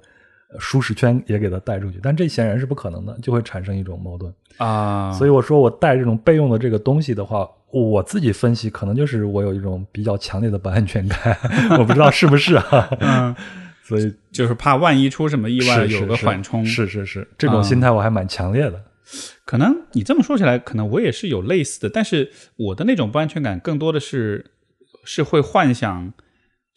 舒适圈也给它带出去。但这显然是不可能的，就会产生一种矛盾啊。所以我说我带这种备用的这个东西的话。我自己分析，可能就是我有一种比较强烈的不安全感，我不知道是不是啊？嗯，所以就是怕万一出什么意外，有个缓冲。是是是，这种心态我还蛮强烈的。可能你这么说起来，可能我也是有类似的，但是我的那种不安全感更多的是是会幻想。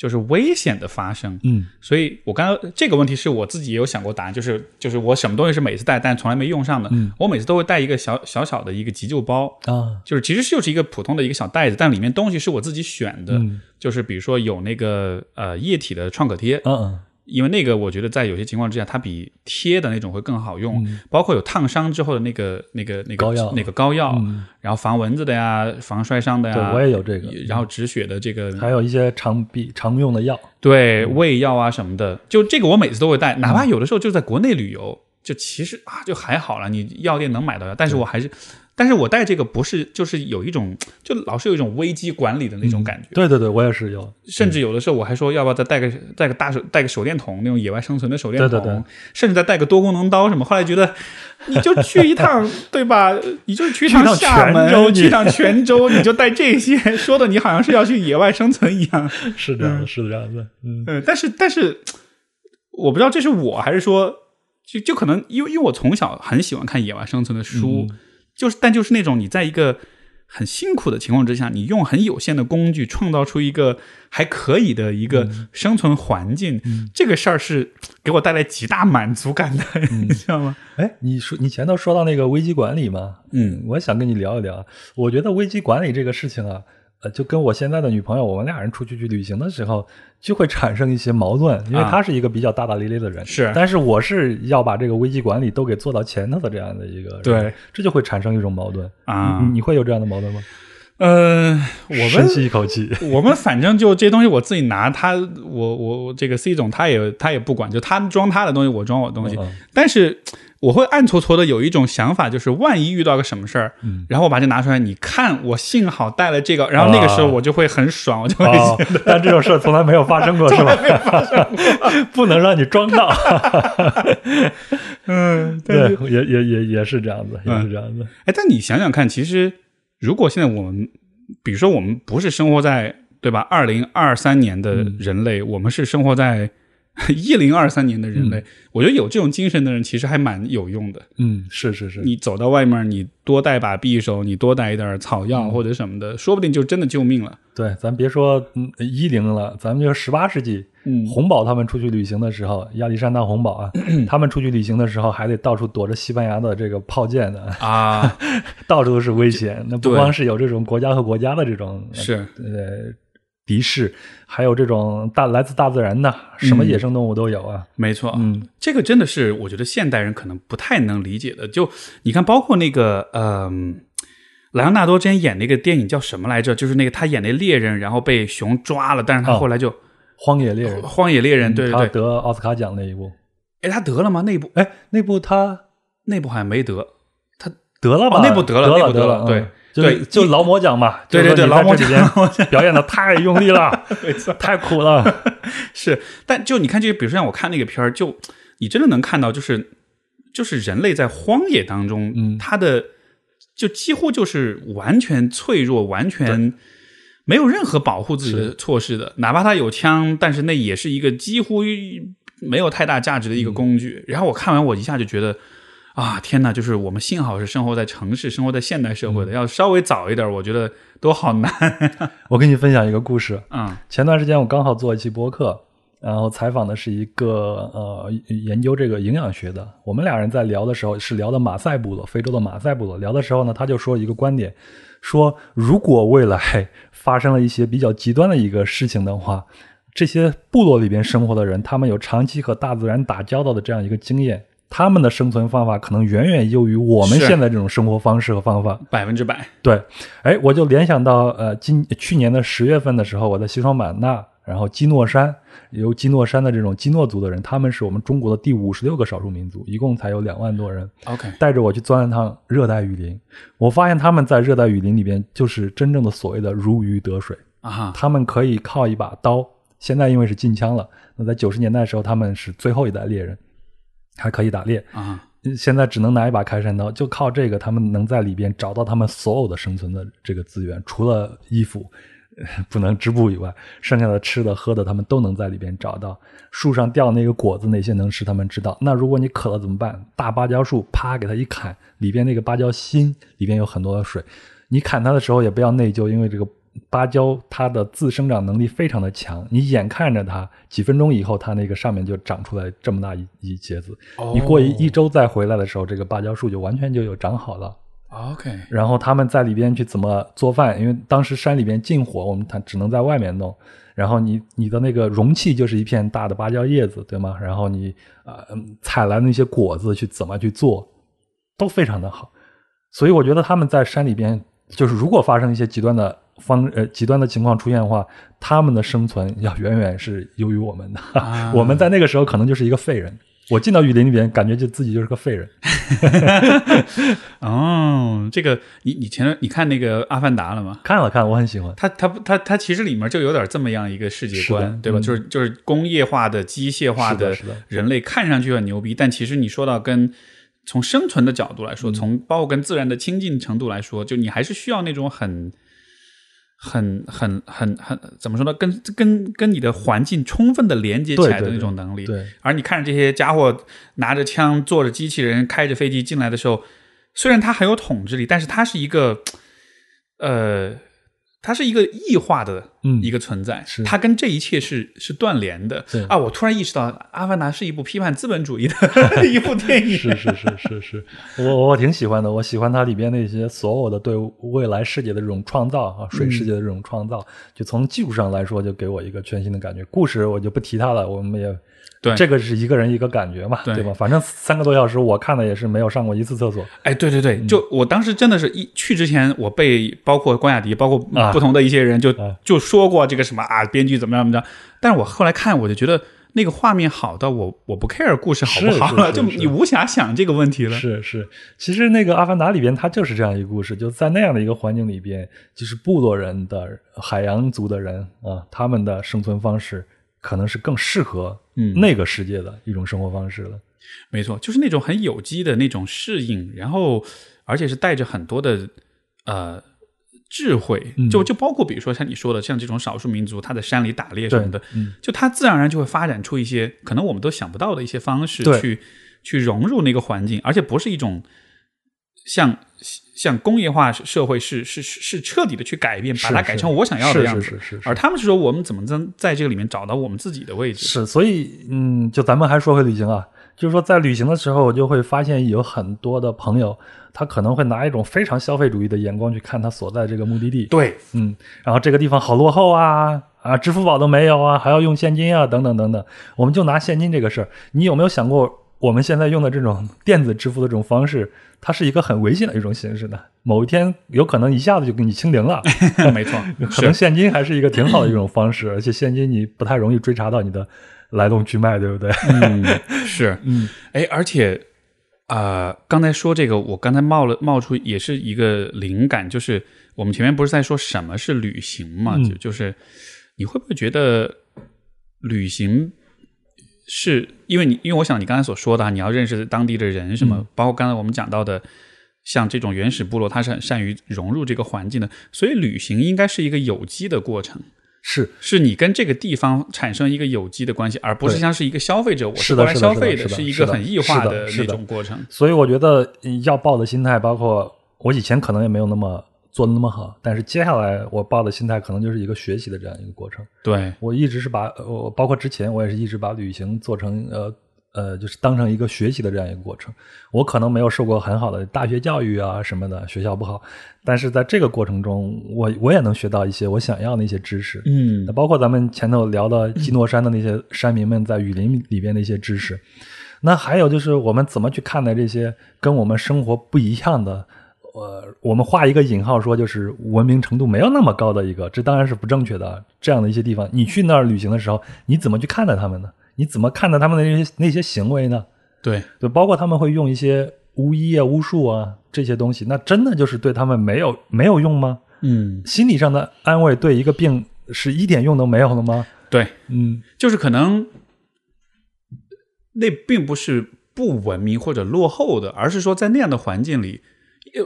就是危险的发生，嗯，所以我刚刚这个问题是我自己也有想过答案，就是就是我什么东西是每次带但从来没用上的，嗯，我每次都会带一个小小小的一个急救包啊，就是其实就是一个普通的一个小袋子，但里面东西是我自己选的，就是比如说有那个呃液体的创可贴，嗯嗯。因为那个，我觉得在有些情况之下，它比贴的那种会更好用。包括有烫伤之后的那个、那个、那个膏药，那个膏药，然后防蚊子的呀，防摔伤的呀。对，我也有这个。然后止血的这个，还有一些常必常用的药，对，胃药啊什么的。就这个，我每次都会带，哪怕有的时候就在国内旅游，就其实啊，就还好了，你药店能买到药，但是我还是。但是我带这个不是，就是有一种，就老是有一种危机管理的那种感觉。对对对，我也是有。甚至有的时候我还说，要不要再带个 带个大手带个手电筒，那种野外生存的手电筒。对对对。甚至再带个多功能刀什么。后来觉得，你就去一趟，对吧？你就去一趟厦门，去趟泉州，你就带这些，说的你好像是要去野外生存一样。是这样，是这样子。嗯。但是但是，我不知道这是我还是说，就就可能因为因为我从小很喜欢看野外生存的书。就是，但就是那种你在一个很辛苦的情况之下，你用很有限的工具创造出一个还可以的一个生存环境，这个事儿是给我带来极大满足感的，你知道吗？哎，你说你前头说到那个危机管理嘛，嗯，我想跟你聊一聊。我觉得危机管理这个事情啊。呃，就跟我现在的女朋友，我们俩人出去去旅行的时候，就会产生一些矛盾，因为她是一个比较大大咧咧的人，是，但是我是要把这个危机管理都给做到前头的这样的一个，对，这就会产生一种矛盾啊。你会有这样的矛盾吗？嗯，我们深吸一口气，我们反正就这些东西我自己拿，他我我这个 C 总他也他也不管，就他装他的东西，我装我的东西，但是。我会暗搓搓的有一种想法，就是万一遇到个什么事儿，嗯然后我把这拿出来，你看我幸好带了这个，然后那个时候我就会很爽，我就会哦，但这种事儿从来没有发生过，是吧？不能让你装到。嗯，对，也也也也是这样子，也是这样子。哎，但你想想看，其实如果现在我们，比如说我们不是生活在对吧？二零二三年的人类，我们是生活在 一零二三年的人类。我觉得有这种精神的人，其实还蛮有用的。嗯，是是是，你走到外面，你多带把匕首，你多带一点草药或者什么的，说不定就真的救命了。对，咱别说一零了，咱们就十八世纪，嗯洪堡他们出去旅行的时候，亚历山大洪堡啊，他们出去旅行的时候还得到处躲着西班牙的这个炮舰呢，啊，到处都是危险。那不光是有这种国家和国家的这种是呃敌视，还有这种大来自大自然的，什么野生动物都有啊。没错。嗯这个真的是我觉得现代人可能不太能理解的。就你看，包括那个嗯。莱昂纳多之前演那个电影叫什么来着？就是那个他演那猎人，然后被熊抓了，但是他哦后来就、荒野猎人，荒野猎人，对他对对。得奥斯卡奖那一部，哎，他得了吗？那部哎，那部他那部好像没得。他得了吧？哦那部得了得那部得得了对对就劳模奖嘛，对对对劳模这里边表演的太用力了，没错，太苦了。是，但就你看这个，比如说像我看那个片儿，就你真的能看到，就是就是人类在荒野当中，嗯他的就几乎就是完全脆弱，完全没有任何保护自己的措施的，哪怕他有枪，但是那也是一个几乎没有太大价值的一个工具。然后我看完，我一下就觉得。啊天哪！就是我们幸好是生活在城市，生活在现代社会的。要稍微早一点，我觉得都好难。我跟你分享一个故事，嗯前段时间我刚好做一期播客，然后采访的是一个呃研究这个营养学的。我们俩人在聊的时候是聊的马赛部落，非洲的马赛部落。聊的时候呢，他就说一个观点，说如果未来发生了一些比较极端的一个事情的话，这些部落里边生活的人，他们有长期和大自然打交道的这样一个经验。他们的生存方法可能远远优于我们现在这种生活方式和方法。百分之百。对，哎，我就联想到，呃，今去年的十月份的时候，我在西双版纳，然后基诺山由基诺山的这种基诺族的人，他们是我们中国的第五十六个少数民族，一共才有两万多人，OK，带着我去钻了趟热带雨林，我发现他们在热带雨林里边就是真正的所谓的如鱼得水，啊哈，他们可以靠一把刀，现在因为是禁枪了，那在九十年代的时候，他们是最后一代猎人，还可以打猎，啊，现在只能拿一把开山刀，就靠这个，他们能在里边找到他们所有的生存的这个资源，除了衣服呃 不能织布以外，剩下的吃的喝的，他们都能在里边找到。树上掉那个果子，哪些能吃，他们知道。那如果你渴了怎么办？大芭蕉树，啪给它一砍，里边那个芭蕉心里边有很多的水，你砍它的时候也不要内疚，因为这个。芭蕉它的自生长能力非常的强，你眼看着它几分钟以后，它那个上面就长出来这么大一一节子，哦你过一一周再回来的时候，这个芭蕉树就完全就有长好了。OK，然后他们在里边去怎么做饭？因为当时山里边禁火，我们它只能在外面弄。然后你你的那个容器就是一片大的芭蕉叶子，对吗？然后你呃嗯采来那些果子去怎么去做，都非常的好。所以我觉得他们在山里边，就是如果发生一些极端的方呃极端的情况出现的话，他们的生存要远远是优于我们的。啊我们在那个时候可能就是一个废人。我进到雨林里边，感觉就自己就是个废人。哦，这个你你前段你看那个《阿凡达》了吗？看了看，我很喜欢。他他他他其实里面就有点这么样一个世界，观对吧？嗯就是就是工业化的、机械化的人类看上去很牛逼，但其实你说到跟从生存的角度来嗯说，从包括跟自然的亲近程度来说，就你还是需要那种很。很很很很怎么说呢？跟跟跟你的环境充分的连接起来的那种能力。对，而你看着这些家伙拿着枪、坐着机器人、开着飞机进来的时候，虽然他很有统治力，但是他是一个，呃，它是一个异化的嗯一个存在，是它跟这一切是是断联的对。啊！我突然意识到，《阿凡达》是一部批判资本主义的 一部电影。是是是是是，我我挺喜欢的。我喜欢它里边那些所有的对未来世界的这种创造啊，水世界的这种创造，就从技术上来说，就给我一个全新的感觉。故事我就不提它了，我们也对这个是一个人一个感觉嘛，对对吧？反正三个多小时，我看的也是没有上过一次厕所。哎，对对嗯对，就我当时真的是一去之前，我被包括关雅迪，包括啊不同的一些人就、啊就说过这个什么啊，编剧怎么样怎么样。但是我后来看，我就觉得那个画面好到我我不 care 故事好不好了，就你无暇想这个问题了。是是，其实那个《阿凡达》里边它就是这样一个故事，就在那样的一个环境里边，就是部落人的海洋族的人啊，他们的生存方式可能是更适合那个世界的一种生活方式了。没错，就是那种很有机的那种适应，然后而且是带着很多的呃。智慧就就包括比如说像你说的像这种少数民族，他在山里打猎什么的，就他自然而然就会发展出一些可能我们都想不到的一些方式去去融入那个环境，而且不是一种像像工业化社会是是是彻底的去改变，把它改成我想要的样子。而他们是说我们怎么在在这个里面找到我们自己的位置？是，所以嗯，就咱们还说回旅行啊，就是说在旅行的时候，我就会发现有很多的朋友。他可能会拿一种非常消费主义的眼光去看他所在这个目的地。对，嗯，然后这个地方好落后啊，啊，支付宝都没有啊，还要用现金啊，等等等等。我们就拿现金这个事儿，你有没有想过，我们现在用的这种电子支付的这种方式，它是一个很危险的一种形式的？某一天有可能一下子就给你清零了。没错，可能现金还是一个挺好的一种方式，而且现金你不太容易追查到你的来龙去脉，对不对？嗯，是，嗯，哎，而且。啊，刚才说这个，我刚才冒了冒出也是一个灵感，就是我们前面不是在说什么是旅行嘛？就就是你会不会觉得旅行是因为你，因为我想你刚才所说的，你要认识当地的人什么，包括刚才我们讲到的，像这种原始部落，它是很善于融入这个环境的，所以旅行应该是一个有机的过程。是，是你跟这个地方产生一个有机的关系，而不是像是一个消费者，我是来消费的，是一个很异化的那种过程。所以我觉得要抱的心态，包括我以前可能也没有那么做的那么好，但是接下来我抱的心态可能就是一个学习的这样一个过程。对我一直是把，我包括之前我也是一直把旅行做成呃。呃，就是当成一个学习的这样一个过程。我可能没有受过很好的大学教育啊什么的，学校不好，但是在这个过程中，我我也能学到一些我想要的一些知识。嗯，那包括咱们前头聊的基诺山的那些山民们在雨林里边的一些知识。那还有就是我们怎么去看待这些跟我们生活不一样的？呃，我们画一个引号说，就是文明程度没有那么高的一个，这当然是不正确的。这样的一些地方，你去那儿旅行的时候，你怎么去看待他们呢？你怎么看待他们的那些那些行为呢？对，就包括他们会用一些巫医啊、巫术啊这些东西，那真的就是对他们没有没有用吗？嗯，心理上的安慰对一个病是一点用都没有了吗？对，嗯，就是可能那并不是不文明或者落后的，而是说在那样的环境里，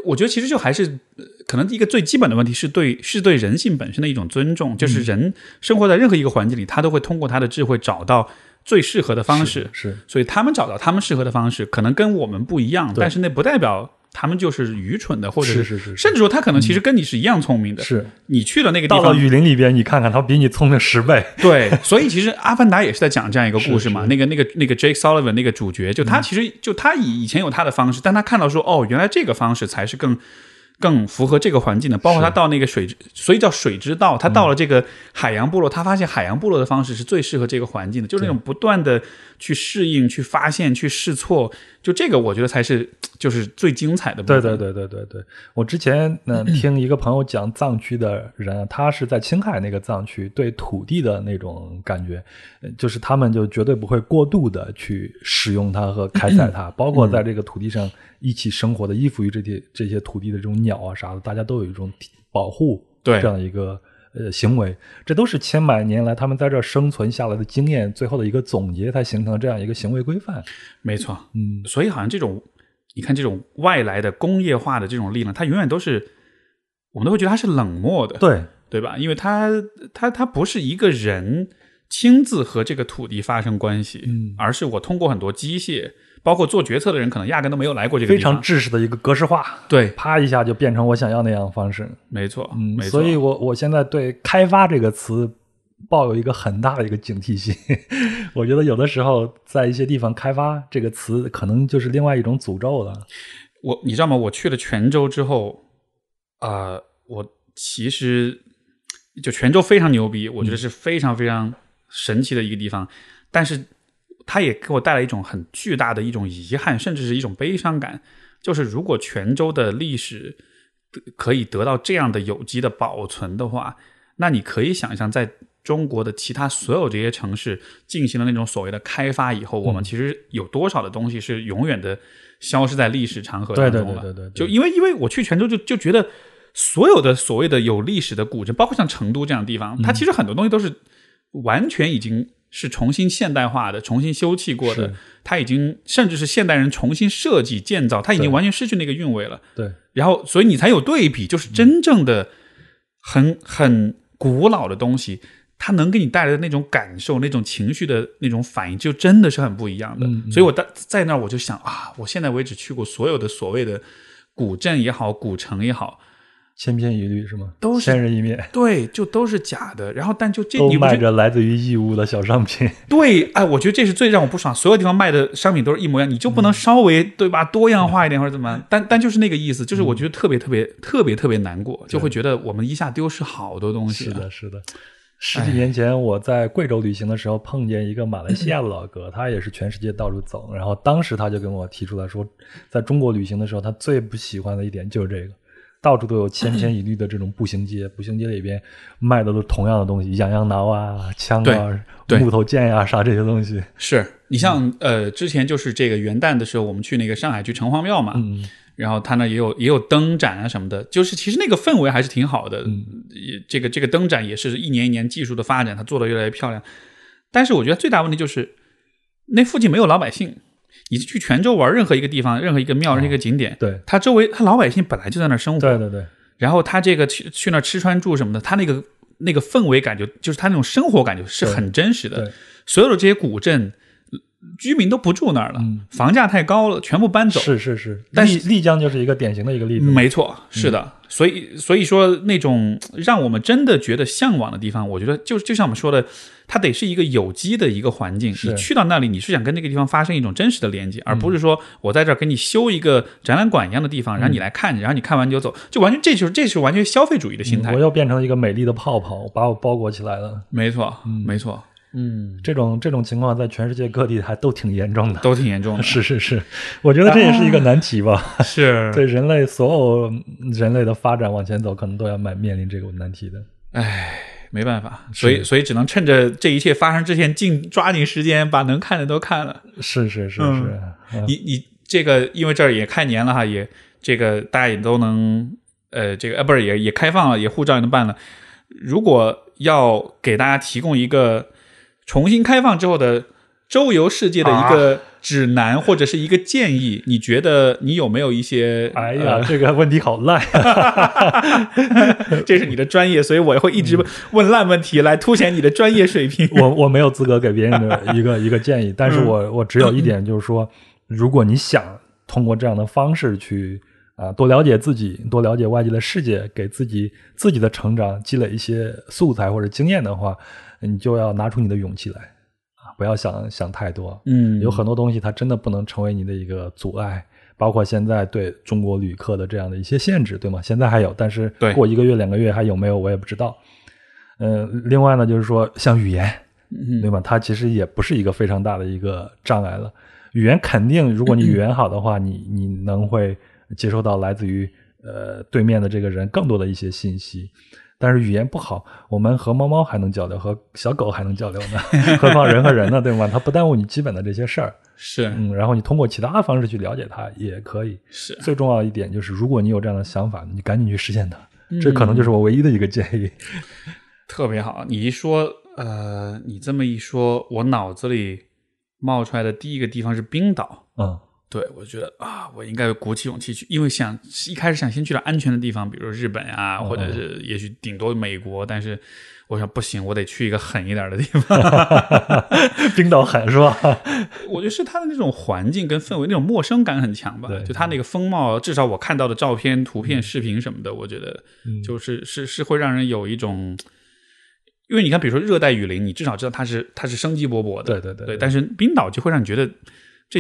我觉得其实就还是可能一个最基本的问题是对是对人性本身的一种尊重，就是人生活在任何一个环境里，他都会通过他的智慧找到。最适合的方式是，所以他们找到他们适合的方式，可能跟我们不一样，但是那不代表他们就是愚蠢的，或者是甚至说他可能其实跟你是一样聪明的。是你去了那个地方，到了雨林里边，你看看他比你聪明十倍。对，所以其实《阿凡达》也是在讲这样一个故事嘛。那个那个那个 Jake Sullivan 那个主角，就他其实就他以以前有他的方式，但他看到说，哦，原来这个方式才是更。更符合这个环境的，包括他到那个水，所以叫水之道。他到了这个海洋部落，他发现海洋部落的方式是最适合这个环境的，就是那种不断的去适应、去发现、去试错。就这个，我觉得才是就是最精彩的部分。对对对对对对，我之前呢 听一个朋友讲藏区的人，他是在青海那个藏区，对土地的那种感觉，就是他们就绝对不会过度的去使用它和开采它，包括在这个土地上。一起生活的依附于这些这些土地的这种鸟啊啥的，大家都有一种保护对这样的一个呃行为，这都是千百年来他们在这生存下来的经验，最后的一个总结才形成这样一个行为规范。没错，嗯，所以好像这种你看这种外来的工业化的这种力量，它永远都是我们都会觉得它是冷漠的，对对吧？因为它它它不是一个人亲自和这个土地发生关系，嗯，而是我通过很多机械。包括做决策的人，可能压根都没有来过这个非常制式的一个格式化，对，啪一下就变成我想要那样的方式。没错，嗯，没错。所以我我现在对“开发”这个词抱有一个很大的一个警惕性。我觉得有的时候在一些地方，“开发”这个词可能就是另外一种诅咒了。我你知道吗？我去了泉州之后，啊，我其实就泉州非常牛逼，我觉得是非常非常神奇的一个地方，但是。它也给我带来一种很巨大的一种遗憾，甚至是一种悲伤感。就是如果泉州的历史可以得到这样的有机的保存的话，那你可以想象，在中国的其他所有这些城市进行了那种所谓的开发以后，我们其实有多少的东西是永远的消失在历史长河当中了？对对对对，就因为因为我去泉州就就觉得所有的所谓的有历史的古镇，包括像成都这样的地方，它其实很多东西都是完全已经是重新现代化的、重新修葺过的，它已经甚至是现代人重新设计建造，它已经完全失去那个韵味了。对，然后所以你才有对比，就是真正的很很古老的东西。它能给你带来的那种感受、那种情绪的那种反应，就真的是很不一样的。所以我在在那儿，我就想啊，我现在为止去过所有的所谓的古镇也好、古城也好，千篇一律是吗？都是千人一面，对，就都是假的。然后，但就这 都卖着来自于义乌的小商品。对，哎，我觉得这是最让我不爽。所有地方卖的商品都是一模一样，你就不能稍微对吧多样化一点或者怎么？但但就是那个意思，就是我觉得特别特别特别特别难过，就会觉得我们一下丢失好多东西。是的，是的。十几年前，我在贵州旅行的时候，碰见一个马来西亚的老哥，他也是全世界到处走。然后当时他就跟我提出来说，在中国旅行的时候，他最不喜欢的一点就是这个，到处都有千篇一律的这种步行街，步行街里边卖的都同样的东西，痒痒挠啊、枪啊、木头剑呀啥这些东西。是你像呃，之前就是这个元旦的时候，我们去那个上海去城隍庙嘛。然后他那也有也有灯展啊什么的，就是其实那个氛围还是挺好的。嗯，这个这个灯展也是一年一年技术的发展，它做的越来越漂亮。但是我觉得最大问题就是那附近没有老百姓。你去泉州玩任何一个地方，任何一个庙，任何一个景点，对，它周围它老百姓本来就在那生活。对对对。然后他这个去去那吃穿住什么的，他那个那个氛围感觉就是他那种生活感觉是很真实的。所有的这些古镇。居民都不住那儿了，房价太高了，全部搬走。是是是，但是丽江就是一个典型的一个例子。没错，是的。所以所以说，那种让我们真的觉得向往的地方，我觉得就就像我们说的，它得是一个有机的一个环境。你去到那里，你是想跟那个地方发生一种真实的连接，而不是说我在这儿给你修一个展览馆一样的地方，然后你来看，然后你看完你就走，就完全这就是这是完全消费主义的心态。我又变成一个美丽的泡泡，把我包裹起来了。没错，没错。嗯，这种这种情况在全世界各地还都挺严重的，都挺严重的。是是是，我觉得这也是一个难题吧。是对人类所有人类的发展往前走，可能都要面面临这个难题的。唉，没办法，所以所以只能趁着这一切发生之前，尽抓紧时间把能看的都看了。是是是是，你你这个因为这儿也开年了哈，也这个大家也都能呃这个呃不是也也开放了，也护照也能办了。如果要给大家提供一个。重新开放之后的周游世界的一个指南或者是一个建议，你觉得你有没有一些？哎呀，这个问题好烂，这是你的专业，所以我会一直问烂问题来凸显你的专业水平。我我没有资格给别人的一个 一个建议，但是我我只有一点就是说，如果你想通过这样的方式去啊多了解自己，多了解外界的世界，给自己自己的成长积累一些素材或者经验的话。你就要拿出你的勇气来啊！不要想想太多。嗯，有很多东西它真的不能成为你的一个阻碍，包括现在对中国旅客的这样的一些限制，对吗？现在还有，但是过一个月两个月还有没有，我也不知道。嗯，另外呢，就是说像语言，对吗？它其实也不是一个非常大的一个障碍了。语言肯定，如果你语言好的话，你 你能会接收到来自于呃对面的这个人更多的一些信息。但是语言不好，我们和猫猫还能交流，和小狗还能交流呢，何况人和人呢，对吗？它不耽误你基本的这些事儿。是，嗯，然后你通过其他的方式去了解它也可以。是，最重要的一点就是，如果你有这样的想法，你赶紧去实现它。这可能就是我唯一的一个建议。特别好，你一说，呃，你这么一说，我脑子里冒出来的第一个地方是冰岛。嗯。对，我觉得啊，我应该鼓起勇气去，因为想一开始想先去到安全的地方，比如日本啊，或者是也许顶多美国。但是我想不行，我得去一个狠一点的地方。冰岛狠是吧？我觉得是它的那种环境跟氛围，那种陌生感很强吧。就它那个风貌，至少我看到的照片、图片、视频什么的，我觉得就是是是会让人有一种，因为你看，比如说热带雨林，你至少知道它是它是生机勃勃的。对对对。但是冰岛就会让你觉得。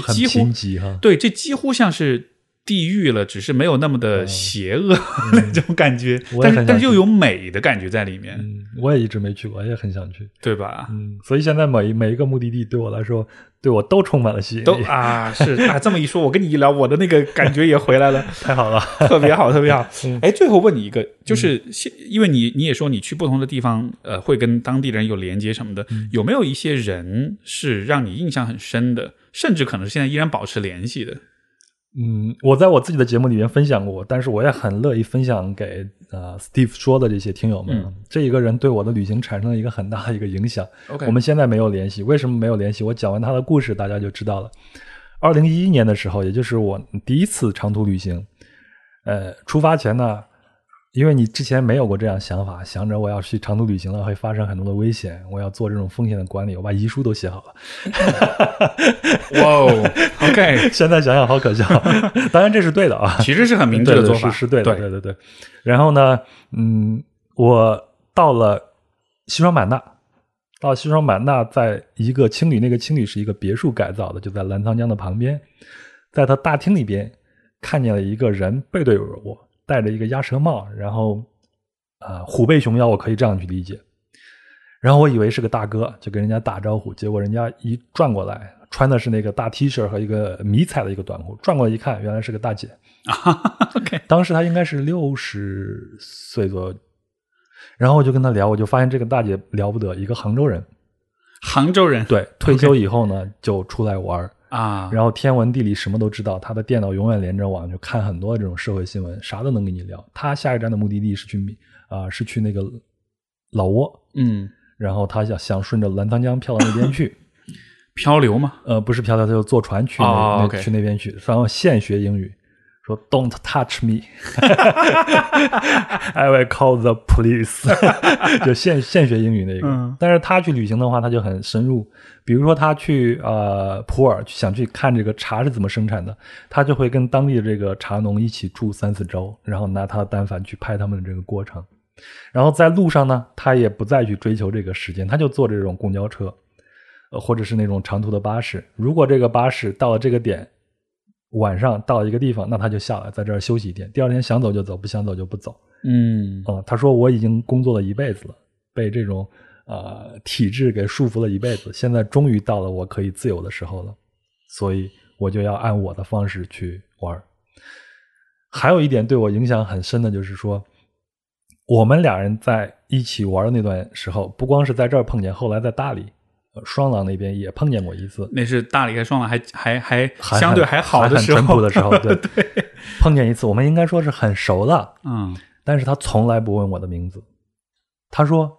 这几乎哈，对，这几乎像是地狱了，只是没有那么的邪恶 那种感觉，但是但是又有美的感觉在里面。嗯，我也一直没去过，也很想去，对吧？嗯，所以现在每每一个目的地对我来说，对我都充满了吸引力。都啊，是啊，这么一说，我跟你一聊，我的那个感觉也回来了，太好了，特别好，特别好。哎，最后问你一个，就是现，因为你你也说你去不同的地方，呃，会跟当地人有连接什么的，有没有一些人是让你印象很深的，甚至可能是现在依然保持联系的？嗯，我在我自己的节目里面分享过，但是我也很乐意分享给呃 Steve 说的这些听友们。这一个人对我的旅行产生了一个很大的一个影响。OK，我们现在没有联系，为什么没有联系？我讲完他的故事，大家就知道了。二零一一年的时候，也就是我第一次长途旅行，呃，出发前呢。因为你之前没有过这样想法，想着我要去长途旅行了，会发生很多的危险，我要做这种风险的管理，我把遗书都写好了。哇哦，OK，现在想想好可笑，当然这是对的啊，其实是很明智的做法，是对的，对对对。然后呢，嗯，我到了西双版纳，到西双版纳，在一个青旅，那个青旅是一个别墅改造的，就在澜沧江的旁边，在他大厅里边看见了一个人背对着我。戴着一个鸭舌帽，然后，呃，虎背熊腰，我可以这样去理解。然后我以为是个大哥，就跟人家打招呼，结果人家一转过来，穿的是那个大 T 恤和一个迷彩的一个短裤，转过来一看，原来是个大姐。OK，当时她应该是六十岁左右。然后我就跟她聊，我就发现这个大姐了不得，一个杭州人。杭州人对，退休以后呢，就出来玩啊，然后天文地理什么都知道，他的电脑永远连着网，就看很多这种社会新闻，啥都能跟你聊。他下一站的目的地是去啊，是去那个老挝，嗯，然后他想想顺着澜沧江漂到那边去，漂流吗？呃，不是漂流，他就坐船去那去那边去，然后现学英语。说 "Don't touch me, I will call the police"，就现现学英语那个。但是他去旅行的话，他就很深入。比如说他去呃普洱，想去看这个茶是怎么生产的，他就会跟当地的这个茶农一起住三四周，然后拿他的单反去拍他们的这个过程。然后在路上呢，他也不再去追求这个时间，他就坐这种公交车，呃，或者是那种长途的巴士。如果这个巴士到了这个点。晚上到一个地方，那他就下来，在这儿休息一天。第二天想走就走，不想走就不走。嗯，啊，他说我已经工作了一辈子了，被这种呃体制给束缚了一辈子，现在终于到了我可以自由的时候了，所以我就要按我的方式去玩。还有一点对我影响很深的就是说，我们俩人在一起玩的那段时候，不光是在这儿碰见，后来在大理。双廊那边也碰见过一次，那是大理和双廊还还还相对还好的时候的时候，对对，碰见一次，我们应该说是很熟了，嗯，但是他从来不问我的名字，他说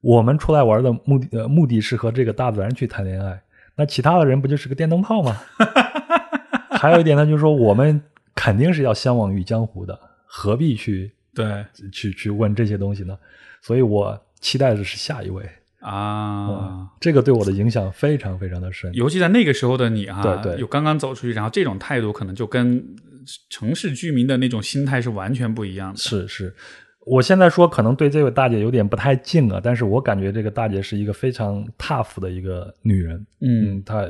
我们出来玩的目的呃目的是和这个大自然去谈恋爱，那其他的人不就是个电灯泡吗？还有一点呢，就是说我们肯定是要相忘于江湖的，何必去对去去问这些东西呢？所以我期待的是下一位。啊，这个对我的影响非常非常的深，尤其在那个时候的你哈，对对，有刚刚走出去，然后这种态度可能就跟城市居民的那种心态是完全不一样的。是是，我现在说可能对这位大姐有点不太敬啊，但是我感觉这个大姐是一个非常 tough 的一个女人，嗯，她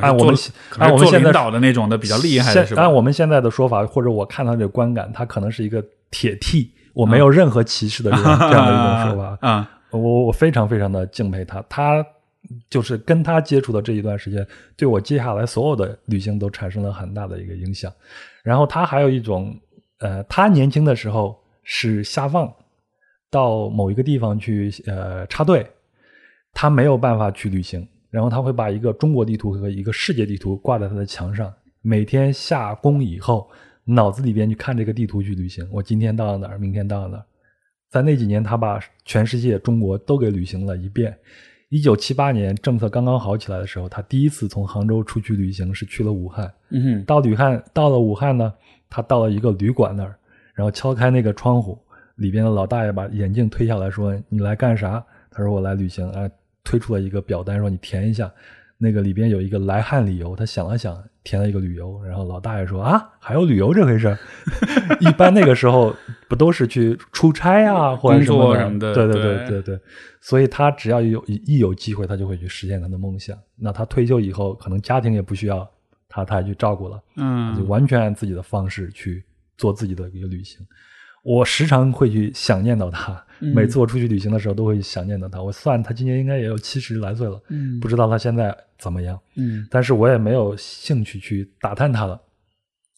按我们按我们现在导的那种的比较厉害的是吧？按我们现在的说法，或者我看她这观感，她可能是一个铁 T，我没有任何歧视的这样这样的一种说法啊。我我非常非常的敬佩他，他就是跟他接触的这一段时间，对我接下来所有的旅行都产生了很大的一个影响。然后他还有一种，呃，他年轻的时候是下放到某一个地方去呃插队，他没有办法去旅行，然后他会把一个中国地图和一个世界地图挂在他的墙上，每天下工以后，脑子里边去看这个地图去旅行。我今天到了哪儿，明天到了哪儿。在那几年，他把全世界、中国都给旅行了一遍。一九七八年政策刚刚好起来的时候，他第一次从杭州出去旅行是去了武汉。嗯哼，到武汉，到了武汉呢，他到了一个旅馆那儿，然后敲开那个窗户，里边的老大爷把眼镜推下来说：“你来干啥？”他说：“我来旅行。”啊，推出了一个表单，说：“你填一下。”那个里边有一个来汉理由，他想了想，填了一个旅游。然后老大爷说：“啊，还有旅游这回事？一般那个时候不都是去出差啊，或者什么的？对对对对对。所以他只要有一有机会，他就会去实现他的梦想。那他退休以后，可能家庭也不需要他他也去照顾了，嗯，就完全按自己的方式去做自己的一个旅行。我时常会去想念到他，每次我出去旅行的时候都会想念到他。我算他今年应该也有七十来岁了，嗯，不知道他现在怎么样，嗯，但是我也没有兴趣去打探他了，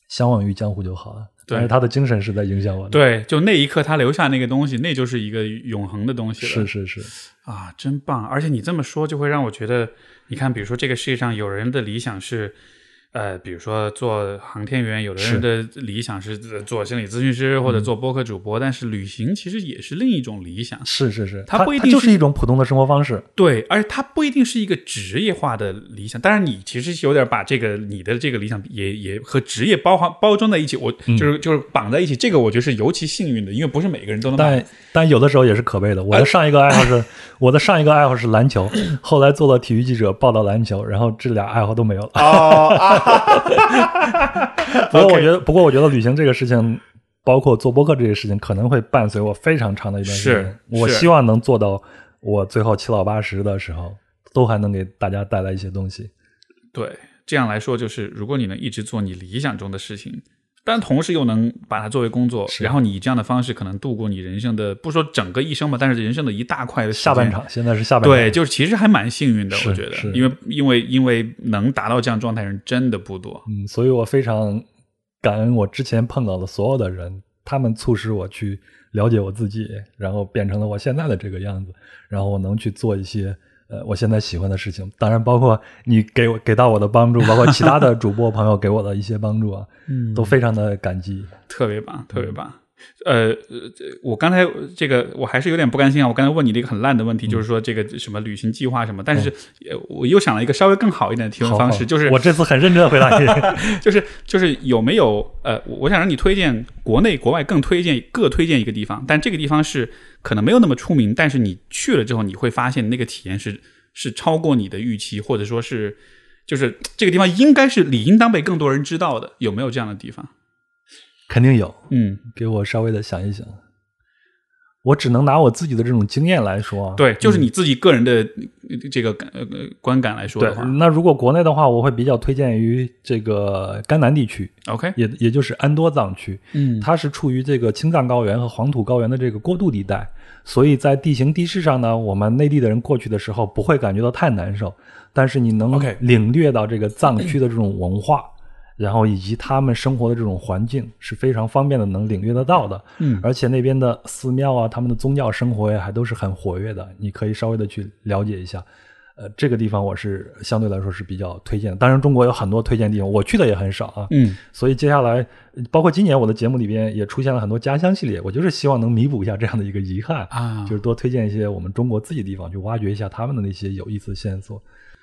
相忘于江湖就好了。对，但是他的精神是在影响我的。，对，就那一刻他留下那个东西，那就是一个永恒的东西了。是是是，啊，真棒！而且你这么说，就会让我觉得，你看，比如说这个世界上有人的理想是，呃，比如说做航天员，有的人的理想是做心理咨询师或者做播客主播，但是旅行其实也是另一种理想。是是是，它它不一定是就是一种普通的生活方式。对，而且它不一定是一个职业化的理想。当然，你其实有点把这个你的这个理想也也和职业包包包装在一起，我嗯就是、就是绑在一起。这个我觉得是尤其幸运的，因为不是每个人都能把。但但有的时候也是可悲的。我的上一个爱好是，我的上一个爱好是篮球，后来做了体育记者，报道篮球，然后这俩爱好都没有了。哦啊，不过我觉得，不过我觉得旅行这个事情，包括做播客这个事情，可能会伴随我非常长的一段时间。是我希望能做到，我最后七老八十的时候，都还能给大家带来一些东西。对，这样来说就是，如果你能一直做你理想中的事情，但同时又能把它作为工作，然后你以这样的方式可能度过你人生的，不说整个一生吧，但是人生的一大块的下半。场现在是下半场，对，就是其实还蛮幸运的，我觉得，因为因为因为能达到这样状态人真的不多。嗯，所以我非常感恩我之前碰到的所有的人，他们促使我去了解我自己，然后变成了我现在的这个样子，然后我能去做一些呃我现在喜欢的事情。当然，包括你给我给到我的帮助，包括其他的主播朋友给我的一些帮助啊，嗯都非常的感激。特别棒，特别棒。呃，呃这我刚才这个我还是有点不甘心啊。我刚才问你的一个很烂的问题，就是说这个什么旅行计划什么，但是呃我又想了一个稍微更好一点的提问方式，好就是我这次很认真的回答你。就是就是有没有呃，我我想让你推荐国内国外更推荐各推荐一个地方，但这个地方是可能没有那么出名，但是你去了之后你会发现那个体验是是超过你的预期，或者说是就是这个地方应该是理应当被更多人知道的，有没有这样的地方？肯定有，嗯，给我稍微的想一想。我只能拿我自己的这种经验来说啊。对，就是你自己个人的呃这个感呃呃观感来说的话，那如果国内的话，我会比较推荐于这个甘南地区，，OK，也也就是安多藏区。嗯它是处于这个青藏高原和黄土高原的这个过渡地带，所以在地形地势上呢，我们内地的人过去的时候不会感觉到太难受，但是你能领略到这个藏区的这种文化。然后以及他们生活的这种环境是非常方便的，能领略得到的。嗯而且那边的寺庙啊，他们的宗教生活呀，还都是很活跃的。你可以稍微的去了解一下。呃，这个地方我是相对来说是比较推荐的。当然，中国有很多推荐地方，我去的也很少啊。嗯所以接下来，包括今年我的节目里边也出现了很多家乡系列，我就是希望能弥补一下这样的一个遗憾，啊，就是多推荐一些我们中国自己地方，去挖掘一下他们的那些有意思的线索。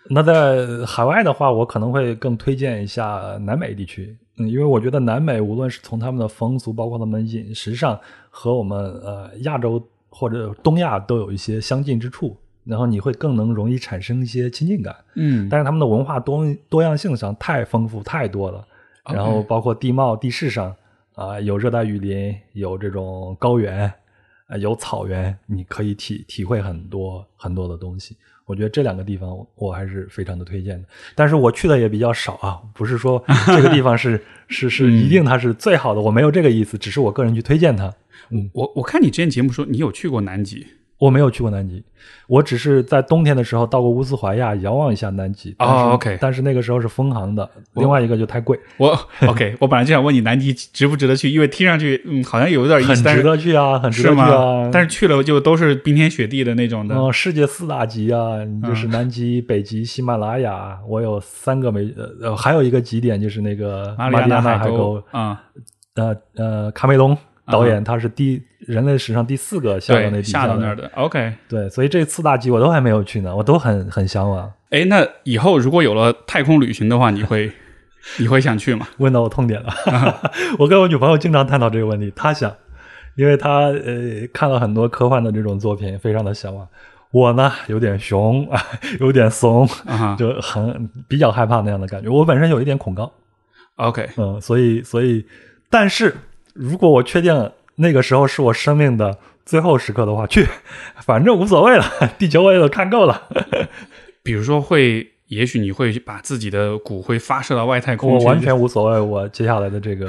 那在海外的话，我可能会更推荐一下南美地区，嗯，因为我觉得南美无论是从他们的风俗，包括他们饮食上，和我们呃亚洲或者东亚都有一些相近之处，然后你会更能容易产生一些亲近感。嗯，但是他们的文化多多样性上太丰富太多了，然后包括地貌地势上啊、有热带雨林，有这种高原，啊、有草原，你可以体体会很多很多的东西。我觉得这两个地方我还是非常的推荐的，但是我去的也比较少啊，不是说这个地方是 是是一定它是最好的，我没有这个意思，只是我个人去推荐它。我我看你之前节目说你有去过南极我没有去过南极，我只是在冬天的时候到过乌斯怀亚遥望一下南极。但是哦，OK 但是那个时候是封航的，另外一个就太贵，我 OK，我本来就想问你南极值不值得去，因为听上去嗯好像有点意思，很值得去啊，很值得去啊。？但是去了就都是冰天雪地的那种的。嗯，世界四大极啊，就是南极、北极、喜马拉雅。我有三个没，呃呃，还有一个极点就是那个马里亚纳海沟。啊，呃呃，卡梅隆导演他是第人类史上第四个下到那下到那儿的。OK，对，所以这四大极我都还没有去呢，我都很很向往。哎，那以后如果有了太空旅行的话，你会 你会想去吗？问到我痛点了。我跟我女朋友经常探讨这个问题，她想，因为她呃看了很多科幻的这种作品，非常的向往。我呢有点熊啊，有点怂，啊就很比较害怕那样的感觉。我本身有一点恐高，，OK，嗯，所以所以，但是如果我确定那个时候是我生命的最后时刻的话，去，反正无所谓了，地球我也都看够了。比如说会也许你会把自己的骨灰发射到外太空。我完全无所谓，我接下来的这个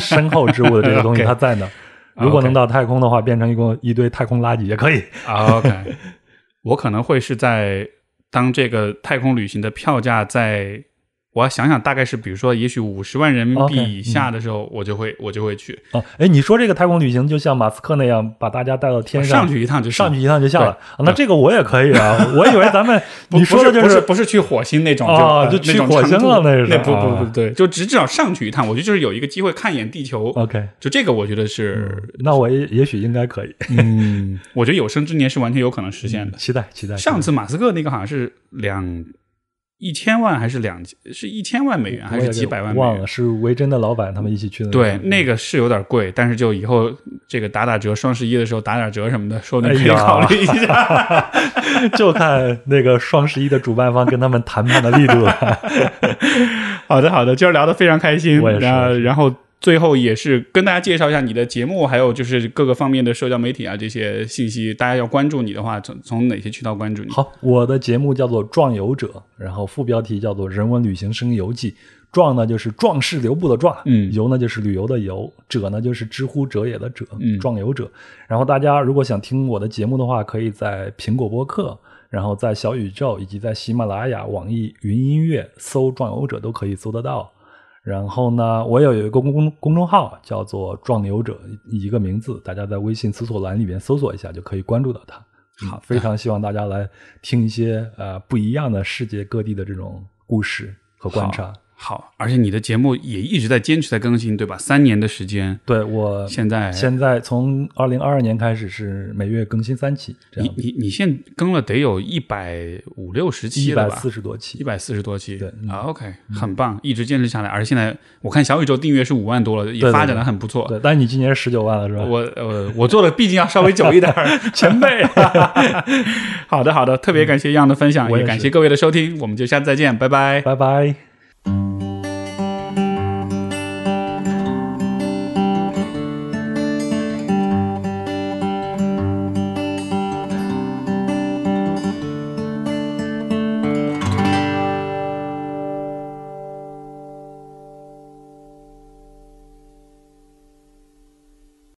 身后之物的这个东西它在哪？如果能到太空的话，变成一个一堆太空垃圾也可以。OK，我可能会是在当这个太空旅行的票价在。我要想想，大概是比如说，也许五十万人民币以下的时候，我就会我就会去。哦，哎，你说这个太空旅行就像马斯克那样，把大家带到天上，上去一趟就上去一趟就下了。那这个我也可以啊，我以为咱们你说的就是不是去火星那种啊，就去火星了那是。不不不对，就只至少上去一趟，我觉得就是有一个机会看一眼地球。OK，就这个我觉得是，那我也也许应该可以。嗯，我觉得有生之年是完全有可能实现的。期待期待。上次马斯克那个好像是两。一千万还是两是一千万美元还是几百万美元？忘了是维珍的老板他们一起去的。对，那个是有点贵，但是就以后这个打打折，双十一的时候打打折什么的，说不定可以考虑一下。就看那个双十一的主办方跟他们谈判的力度了。好的，好的，今儿聊得非常开心。然后。最后也是跟大家介绍一下你的节目，还有就是各个方面的社交媒体啊这些信息。大家要关注你的话，从从哪些渠道关注你？好，我的节目叫做《壮游者》，然后副标题叫做《人文旅行声游记》。壮呢就是壮士留步的壮，嗯，游呢就是旅游的游，者呢就是知乎者也的者，嗯，壮游者。然后大家如果想听我的节目的话，可以在苹果播客，然后在小宇宙以及在喜马拉雅、网易云音乐搜“壮游者”都可以搜得到。然后呢，我有有一个公公公众号叫做“壮牛者”，一个名字，大家在微信搜索栏里面搜索一下就可以关注到它。好，非常希望大家来听一些呃不一样的世界各地的这种故事和观察。好，而且你的节目也一直在坚持在更新，对吧？三年的时间，对我现在现在从二零二二年开始是每月更新三期。你你你现更了得有一百五六十期了吧？一百四十多期，一百四十多期。对啊，OK，很棒，一直坚持下来。而且现在我看小宇宙订阅是五万多了，也发展的很不错。对，但是你今年十九万了是吧？我呃，我做的毕竟要稍微久一点，前辈。好的好的，特别感谢样的分享，也感谢各位的收听，我们就下次再见，拜拜，拜拜。